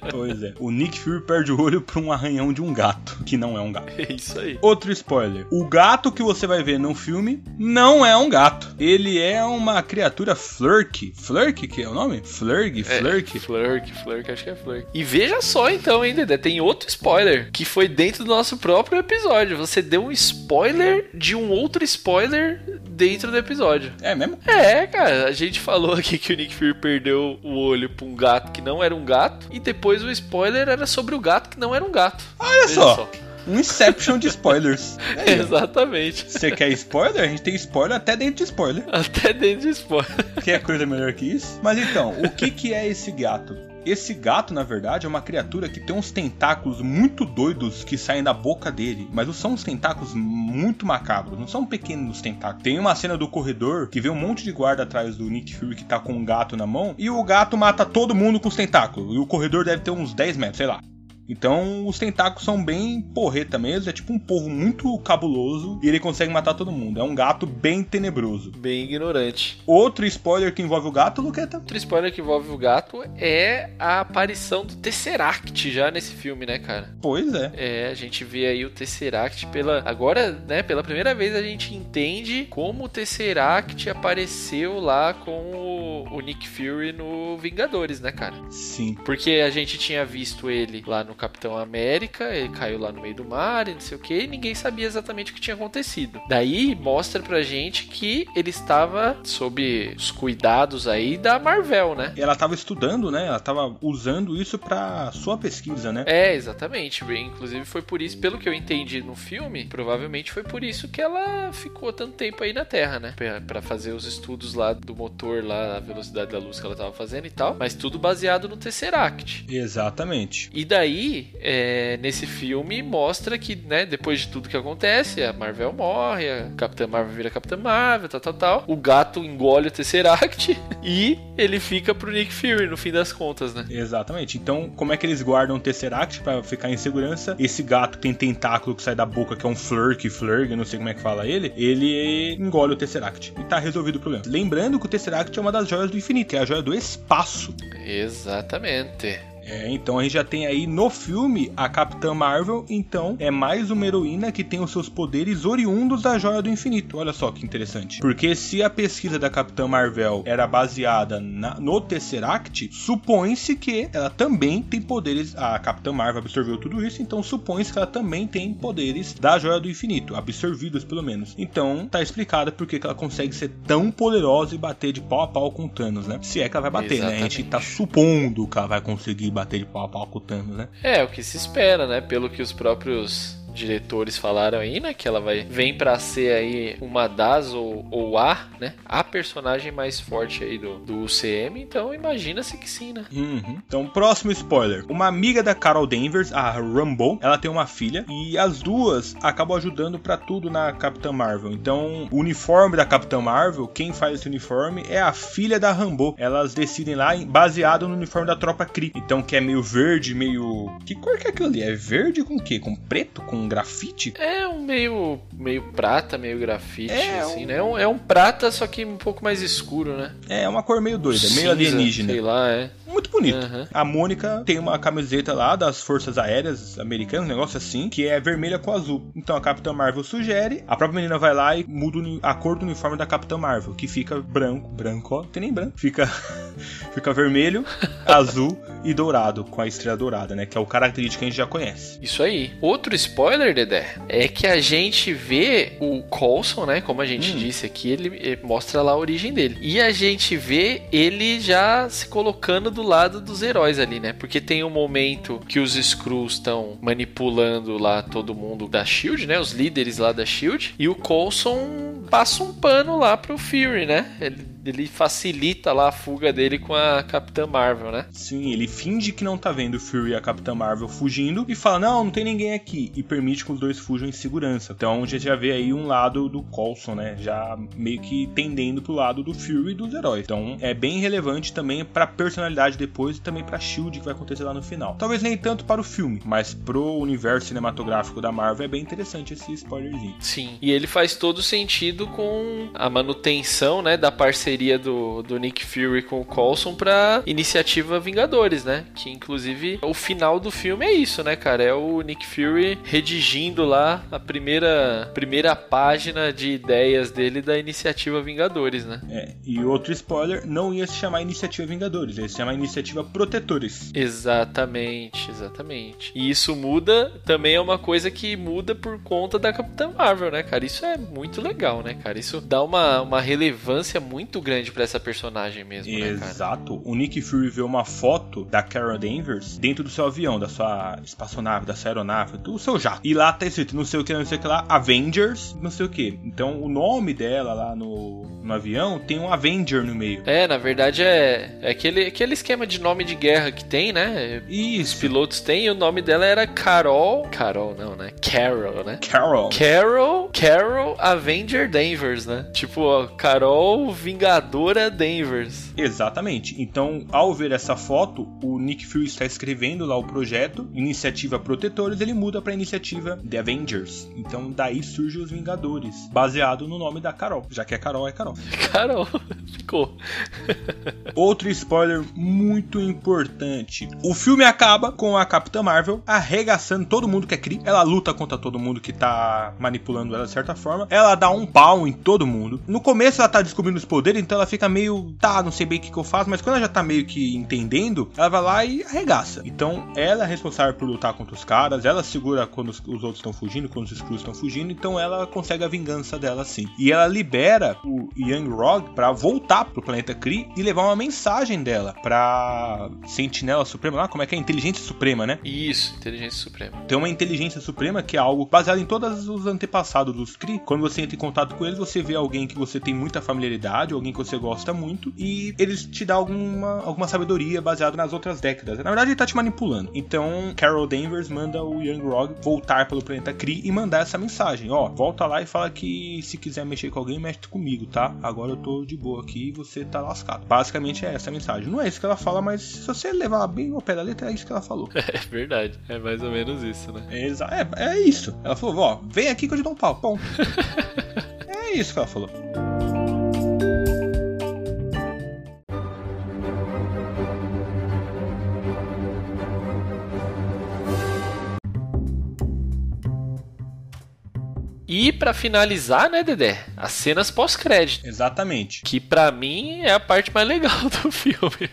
A: Pois é. O Nick Fury perde o olho pra um arranhão de um gato, que não é um gato.
B: É isso aí.
A: Outro spoiler. O gato que você vai ver no filme não é um gato. Ele é uma criatura flurk. Flurk, que é o nome? Flurg, flurk.
B: É, flurk, flurk, acho que é flurk. E veja só então, Dedé, tem outro spoiler que foi dentro do nosso próprio episódio. Você deu um spoiler de um outro spoiler dentro do episódio.
A: É mesmo?
B: É, cara. A gente falou aqui que o Nick Fury perdeu o olho pra um gato que não era um gato. E depois o spoiler era sobre o gato que não era um gato.
A: Olha só. só. Um Inception de spoilers.
B: É Exatamente.
A: Você quer spoiler? A gente tem spoiler até dentro de spoiler.
B: Até dentro de spoiler.
A: Quer coisa melhor que isso? Mas então, o que, que é esse gato? Esse gato, na verdade, é uma criatura que tem uns tentáculos muito doidos que saem da boca dele, mas não são uns tentáculos muito macabros, não são pequenos tentáculos. Tem uma cena do corredor que vê um monte de guarda atrás do Nick Fury que tá com um gato na mão e o gato mata todo mundo com os tentáculos. E o corredor deve ter uns 10 metros, sei lá. Então os tentáculos são bem porreta mesmo, é tipo um povo muito cabuloso e ele consegue matar todo mundo. É um gato bem tenebroso.
B: Bem ignorante.
A: Outro spoiler que envolve o gato, Luqueta?
B: Outro spoiler que envolve o gato é a aparição do Tesseract já nesse filme, né, cara?
A: Pois é.
B: É, a gente vê aí o Tesseract pela. Agora, né, pela primeira vez a gente entende como o Tesseract apareceu lá com o, o Nick Fury no Vingadores, né, cara?
A: Sim.
B: Porque a gente tinha visto ele lá no no Capitão América, ele caiu lá no meio do mar e não sei o que, e ninguém sabia exatamente o que tinha acontecido. Daí mostra pra gente que ele estava sob os cuidados aí da Marvel, né?
A: Ela estava estudando, né? Ela estava usando isso para sua pesquisa, né?
B: É, exatamente. Inclusive foi por isso, pelo que eu entendi no filme, provavelmente foi por isso que ela ficou tanto tempo aí na Terra, né? Para fazer os estudos lá do motor, lá a velocidade da luz que ela estava fazendo e tal, mas tudo baseado no Tesseract.
A: Exatamente.
B: E daí é, nesse filme, mostra que, né, depois de tudo que acontece, a Marvel morre, a Capitã Marvel vira Capitã Marvel, tal, tal, tal. O gato engole o Tesseract e ele fica pro Nick Fury, no fim das contas, né?
A: Exatamente. Então, como é que eles guardam o Tesseract para ficar em segurança? Esse gato tem tentáculo que sai da boca, que é um Flurk, Flurg, não sei como é que fala ele. Ele engole o Tesseract. E tá resolvido o problema. Lembrando que o Tesseract é uma das joias do infinito, é a joia do espaço.
B: Exatamente.
A: É, então a gente já tem aí no filme a Capitã Marvel, então é mais uma heroína que tem os seus poderes oriundos da Joia do Infinito. Olha só que interessante. Porque se a pesquisa da Capitã Marvel era baseada na, no Tesseract, supõe-se que ela também tem poderes. A Capitã Marvel absorveu tudo isso, então supõe-se que ela também tem poderes da Joia do Infinito, absorvidos pelo menos. Então tá explicado porque ela consegue ser tão poderosa e bater de pau a pau com o Thanos, né? Se é que ela vai bater, Exatamente. né? A gente tá supondo que ela vai conseguir bater de pau a pau com o Thanos, né?
B: É, o que se espera, né? Pelo que os próprios diretores falaram aí, né? Que ela vai vem para ser aí uma das ou, ou a, né? A personagem mais forte aí do, do UCM. Então imagina-se que sim, né?
A: Uhum. Então, próximo spoiler. Uma amiga da Carol Danvers, a Rambo, ela tem uma filha e as duas acabam ajudando para tudo na Capitã Marvel. Então, o uniforme da Capitã Marvel, quem faz esse uniforme é a filha da Rambo. Elas decidem lá baseado no uniforme da tropa Kree. Então, que é meio verde, meio. Que cor que é aquilo ali? É verde com o quê? Com preto? Com um grafite?
B: É um meio, meio prata, meio grafite, é assim, um... né? É um, é um prata, só que um pouco mais escuro, né?
A: É, uma cor meio doida, Cinza, meio alienígena.
B: Sei lá, é.
A: Muito bonito. Uhum. A Mônica tem uma camiseta lá das Forças Aéreas Americanas, um negócio assim, que é vermelha com azul. Então a Capitã Marvel sugere, a própria menina vai lá e muda a cor do uniforme da Capitã Marvel, que fica branco, branco, ó, não tem nem branco, fica, fica vermelho, azul e dourado, com a estrela dourada, né? Que é o característico que a gente já conhece.
B: Isso aí. Outro spoiler, Dedé, é que a gente vê o Coulson, né? Como a gente hum. disse aqui, ele mostra lá a origem dele. E a gente vê ele já se colocando do lado dos heróis ali, né? Porque tem um momento que os Skrulls estão manipulando lá todo mundo da Shield, né? Os líderes lá da Shield. E o Coulson passa um pano lá pro Fury, né? Ele ele facilita lá a fuga dele com a Capitã Marvel, né?
A: Sim, ele finge que não tá vendo o Fury e a Capitã Marvel fugindo e fala: Não, não tem ninguém aqui. E permite que os dois fujam em segurança. Então a gente já vê aí um lado do Coulson, né? Já meio que tendendo pro lado do Fury e dos heróis. Então é bem relevante também pra personalidade depois e também pra Shield que vai acontecer lá no final. Talvez nem tanto para o filme, mas pro universo cinematográfico da Marvel é bem interessante esse spoilerzinho.
B: Sim, e ele faz todo sentido com a manutenção, né, da parceria parceria do, do Nick Fury com o Coulson pra iniciativa Vingadores, né? Que inclusive o final do filme é isso, né, cara? É o Nick Fury redigindo lá a primeira, primeira página de ideias dele da iniciativa Vingadores, né?
A: É, e outro spoiler, não ia se chamar Iniciativa Vingadores, ia se chamar Iniciativa Protetores.
B: Exatamente, exatamente. E isso muda, também é uma coisa que muda por conta da Capitã Marvel, né, cara? Isso é muito legal, né, cara? Isso dá uma, uma relevância muito grande para essa personagem mesmo,
A: Exato. né, Exato. O Nick Fury vê uma foto da Carol Danvers dentro do seu avião, da sua espaçonave, da sua aeronave, do seu jato. E lá tá escrito não sei o que, não sei o que lá, Avengers, não sei o que. Então o nome dela lá no, no avião tem um Avenger no meio.
B: É, na verdade é, é aquele, aquele esquema de nome de guerra que tem, né? Isso. Os pilotos têm e o nome dela era Carol. Carol, não, né? Carol, né?
A: Carol.
B: Carol, Carol Avenger Danvers, né? Tipo, ó, Carol Vingador Vingadora Danvers.
A: Exatamente. Então, ao ver essa foto, o Nick Fury está escrevendo lá o projeto, Iniciativa Protetores, ele muda para Iniciativa The Avengers. Então, daí surge os Vingadores, baseado no nome da Carol. Já que é Carol, é Carol.
B: Carol, ficou.
A: Outro spoiler muito importante. O filme acaba com a Capitã Marvel arregaçando todo mundo que é Kree. Ela luta contra todo mundo que tá manipulando ela de certa forma. Ela dá um pau em todo mundo. No começo ela tá descobrindo os poderes, então ela fica meio, tá, não sei bem o que, que eu faço, mas quando ela já tá meio que entendendo, ela vai lá e arregaça. Então ela é responsável por lutar contra os caras, ela segura quando os, os outros estão fugindo, quando os Skrulls estão fugindo, então ela consegue a vingança dela sim. E ela libera o Young Rog para voltar pro planeta Kree e levar uma mensagem dela pra Sentinela Suprema lá, como é que é? Inteligência Suprema, né?
B: Isso, Inteligência Suprema.
A: Tem uma Inteligência Suprema que é algo baseado em todos os antepassados dos Kree. Quando você entra em contato com eles, você vê alguém que você tem muita familiaridade, alguém que você gosta muito, e eles te dão alguma, alguma sabedoria baseada nas outras décadas. Na verdade, ele tá te manipulando. Então, Carol Danvers manda o Young Rog voltar pelo planeta Kree e mandar essa mensagem: ó, volta lá e fala que se quiser mexer com alguém, mexe comigo, tá? Agora eu tô de boa aqui e você tá lascado. Basicamente é essa a mensagem. Não é isso que ela fala, mas se você levar bem o pé da letra, é isso que ela falou.
B: É verdade. É mais ou menos isso, né?
A: É, é, é isso. Ela falou: ó, vem aqui que eu te dou um pau. Ponto. é isso que ela falou.
B: E para finalizar, né, Dedé? As cenas pós-crédito.
A: Exatamente.
B: Que para mim é a parte mais legal do filme.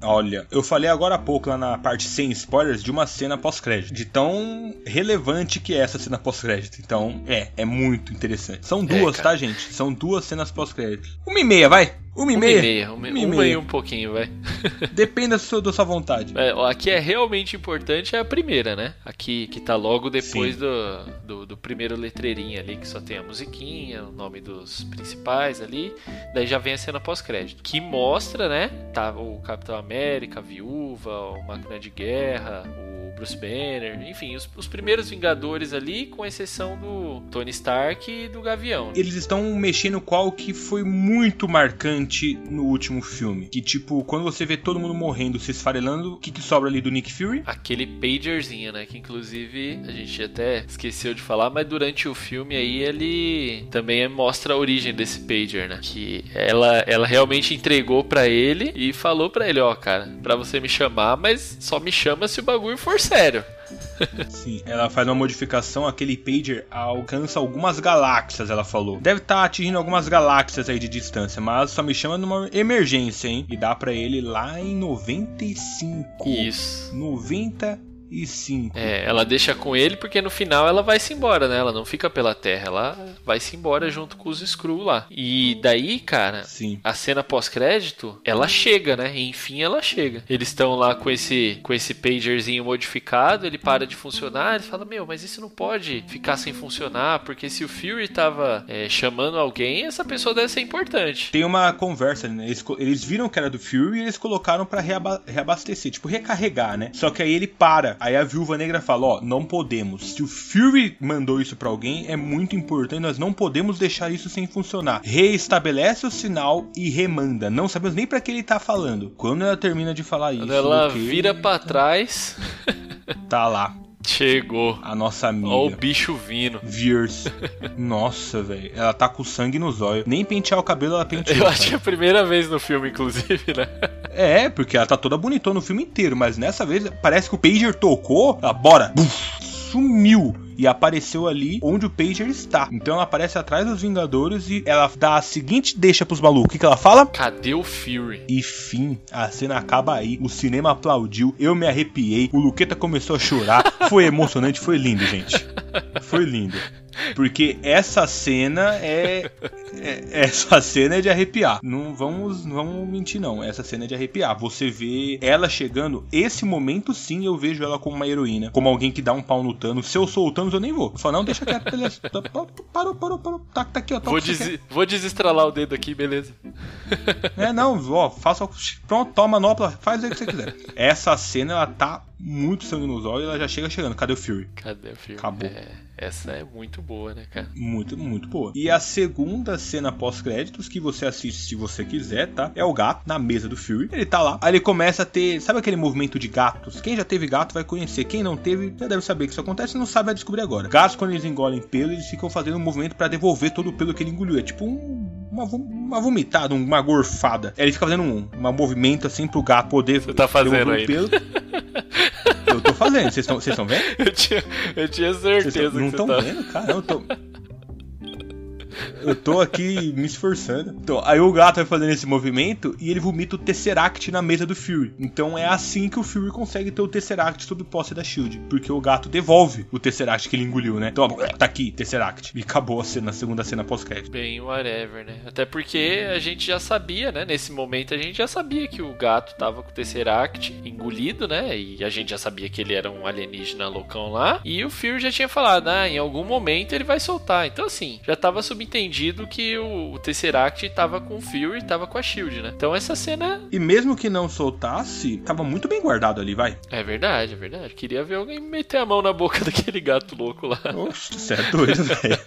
A: Olha, eu falei agora há pouco lá na parte sem spoilers de uma cena pós-crédito. De tão relevante que é essa cena pós-crédito. Então, é, é muito interessante. São é, duas, é, tá, gente? São duas cenas pós-crédito. Uma e meia, vai!
B: Uma e meia? Uma e meia, uma, uma, e, uma e um pouquinho, vai.
A: Depende da sua, da sua vontade.
B: É, aqui é realmente importante é a primeira, né? Aqui que tá logo depois do, do, do, primeiro letreirinho ali, que só tem a musiquinha, o nome dos principais ali. Daí já vem a cena pós-crédito. Que mostra, né? Tá o Capitão América, a Viúva, o Máquina de Guerra, o Bruce Banner, enfim, os, os, primeiros Vingadores ali, com exceção do Tony Stark e do Gavião.
A: Eles estão mexendo qual que foi muito marcante no último filme. Que tipo, quando você vê todo mundo morrendo, se esfarelando, o que, que sobra ali do Nick Fury?
B: Aquele pagerzinho, né? Que inclusive a gente até esqueceu de falar, mas durante o filme aí ele também mostra a origem desse pager, né? Que ela, ela realmente entregou para ele e falou para ele, ó, oh, cara, para você me chamar, mas só me chama se o bagulho for sério.
A: Sim, ela faz uma modificação, aquele pager alcança algumas galáxias, ela falou. Deve estar tá atingindo algumas galáxias aí de distância, mas só me chama numa emergência, hein? E dá para ele lá em 95.
B: Isso.
A: 90 e 5.
B: É, ela deixa com ele porque no final ela vai se embora, né? Ela não fica pela Terra, ela vai se embora junto com os Skrull lá. E daí, cara,
A: Sim.
B: a cena pós-crédito, ela chega, né? Enfim, ela chega. Eles estão lá com esse com esse pagerzinho modificado, ele para de funcionar, ele fala: "Meu, mas isso não pode ficar sem funcionar, porque se o Fury tava é, chamando alguém, essa pessoa deve ser importante".
A: Tem uma conversa, né? Eles, eles viram que era do Fury e eles colocaram para reaba reabastecer, tipo recarregar, né? Só que aí ele para Aí a viúva negra fala: Ó, não podemos. Se o Fury mandou isso para alguém, é muito importante. Nós não podemos deixar isso sem funcionar. Reestabelece o sinal e remanda. Não sabemos nem para que ele tá falando. Quando ela termina de falar
B: Quando
A: isso.
B: ela vira para trás.
A: Tá lá.
B: Chegou.
A: A nossa amiga.
B: Ó o bicho vindo.
A: Veers. Nossa, velho. Ela tá com sangue nos olhos. Nem pentear o cabelo ela penteou.
B: Eu acho que é a primeira vez no filme, inclusive, né?
A: É, porque ela tá toda bonitona no filme inteiro, mas nessa vez parece que o Pager tocou, ela, bora, buf, sumiu e apareceu ali onde o Pager está. Então ela aparece atrás dos Vingadores e ela dá a seguinte deixa pros malucos. O que, que ela fala?
B: Cadê o Fury?
A: E fim, a cena acaba aí. O cinema aplaudiu, eu me arrepiei, o Luqueta começou a chorar. Foi emocionante, foi lindo, gente. Foi lindo. Porque essa cena é, é, Essa cena é de arrepiar. Não vamos, não vamos mentir, não. Essa cena é de arrepiar. Você vê ela chegando. Esse momento, sim, eu vejo ela como uma heroína. Como alguém que dá um pau no Thanos. Se eu sou o Thanos, eu nem vou. Eu falo, não, deixa quieto, beleza. Parou, parou, parou. Tá, tá aqui, ó. Tá
B: vou, des vou desestralar o dedo aqui, beleza.
A: É, não, ó, faça. Pronto, toma manopla, faz o que você quiser. Essa cena, ela tá muito sangue nos olhos, ela já chega chegando. Cadê o Fury?
B: Cadê o Fury?
A: Acabou.
B: É, essa é muito boa, né, cara?
A: Muito, muito boa. E a segunda cena pós-créditos que você assiste se você quiser, tá? É o gato na mesa do Fury. Ele tá lá. Aí ele começa a ter. Sabe aquele movimento de gatos? Quem já teve gato vai conhecer. Quem não teve, já deve saber que isso acontece. Não sabe, vai descobrir agora. Gatos, quando eles engolem pelo, eles ficam fazendo um movimento para devolver todo o pelo que ele engoliu. É tipo um, uma, uma vomitada, uma gorfada. Ele fica fazendo um, um movimento assim pro gato poder.
B: Você tá fazendo aí.
A: Pelo. Tô fazendo, vocês estão vendo?
B: Eu tinha, eu tinha certeza
A: tão, Não estão
B: tá...
A: vendo? Cara, eu tô... Eu tô aqui me esforçando. Então, aí o gato vai fazendo esse movimento e ele vomita o Tesseract na mesa do Fury. Então é assim que o Fury consegue ter o Tesseract sob posse da Shield. Porque o gato devolve o Tesseract que ele engoliu, né? Então, tá aqui, Tesseract. E acabou a cena, a segunda cena pós-crédito.
B: Bem, whatever, né? Até porque a gente já sabia, né? Nesse momento a gente já sabia que o gato tava com o Tesseract engolido, né? E a gente já sabia que ele era um alienígena loucão lá. E o Fury já tinha falado, ah, em algum momento ele vai soltar. Então, assim, já tava subentendido entendido que o, o Tesseract tava com o Fury, tava com a Shield, né? Então essa cena.
A: E mesmo que não soltasse, tava muito bem guardado ali, vai.
B: É verdade, é verdade. Queria ver alguém meter a mão na boca daquele gato louco lá.
A: Oxe, você é doido, velho.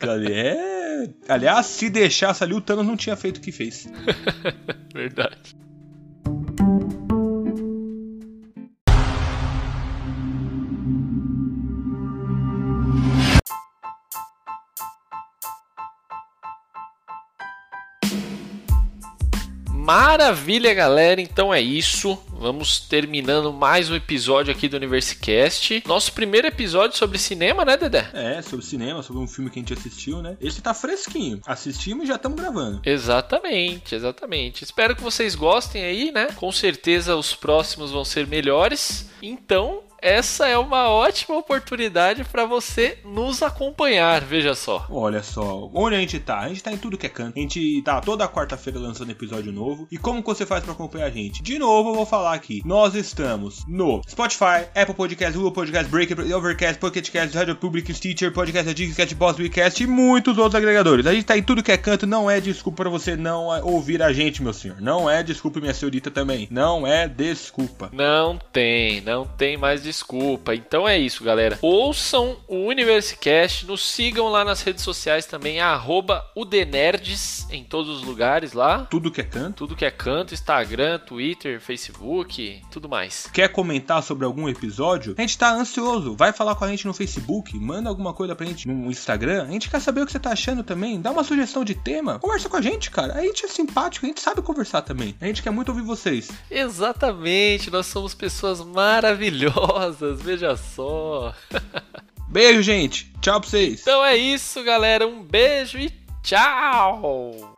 A: ali é. Aliás, se deixasse ali, o Thanos não tinha feito o que fez.
B: verdade. Maravilha, galera. Então é isso. Vamos terminando mais um episódio aqui do Universicast. Nosso primeiro episódio sobre cinema, né, Dedé?
A: É, sobre cinema, sobre um filme que a gente assistiu, né? Esse tá fresquinho. Assistimos e já estamos gravando.
B: Exatamente, exatamente. Espero que vocês gostem aí, né? Com certeza os próximos vão ser melhores. Então, essa é uma ótima oportunidade para você nos acompanhar, veja só.
A: Olha só, onde a gente tá? A gente tá em tudo que é canto. A gente tá toda quarta-feira lançando episódio novo. E como que você faz para acompanhar a gente? De novo, eu vou falar aqui. Nós estamos no Spotify, Apple Podcast, Google Podcast, Breaker, Overcast, Pocket Cast, Radio Public, Stitcher, Podcast Addict, Catboss, WeCast e muitos outros agregadores. A gente tá em tudo que é canto, não é desculpa para você não ouvir a gente, meu senhor. Não é desculpa, minha senhorita também. Não é desculpa.
B: Não tem, não tem mais desculpa desculpa. Então é isso, galera. Ouçam o Universicast, nos sigam lá nas redes sociais também, arroba Udenerds em todos os lugares lá.
A: Tudo que é canto.
B: Tudo que é canto, Instagram, Twitter, Facebook, tudo mais.
A: Quer comentar sobre algum episódio? A gente tá ansioso. Vai falar com a gente no Facebook, manda alguma coisa pra gente no Instagram. A gente quer saber o que você tá achando também. Dá uma sugestão de tema. Conversa com a gente, cara. A gente é simpático, a gente sabe conversar também. A gente quer muito ouvir vocês.
B: Exatamente, nós somos pessoas maravilhosas veja só.
A: Beijo, gente. Tchau pra vocês.
B: Então é isso, galera. Um beijo e tchau.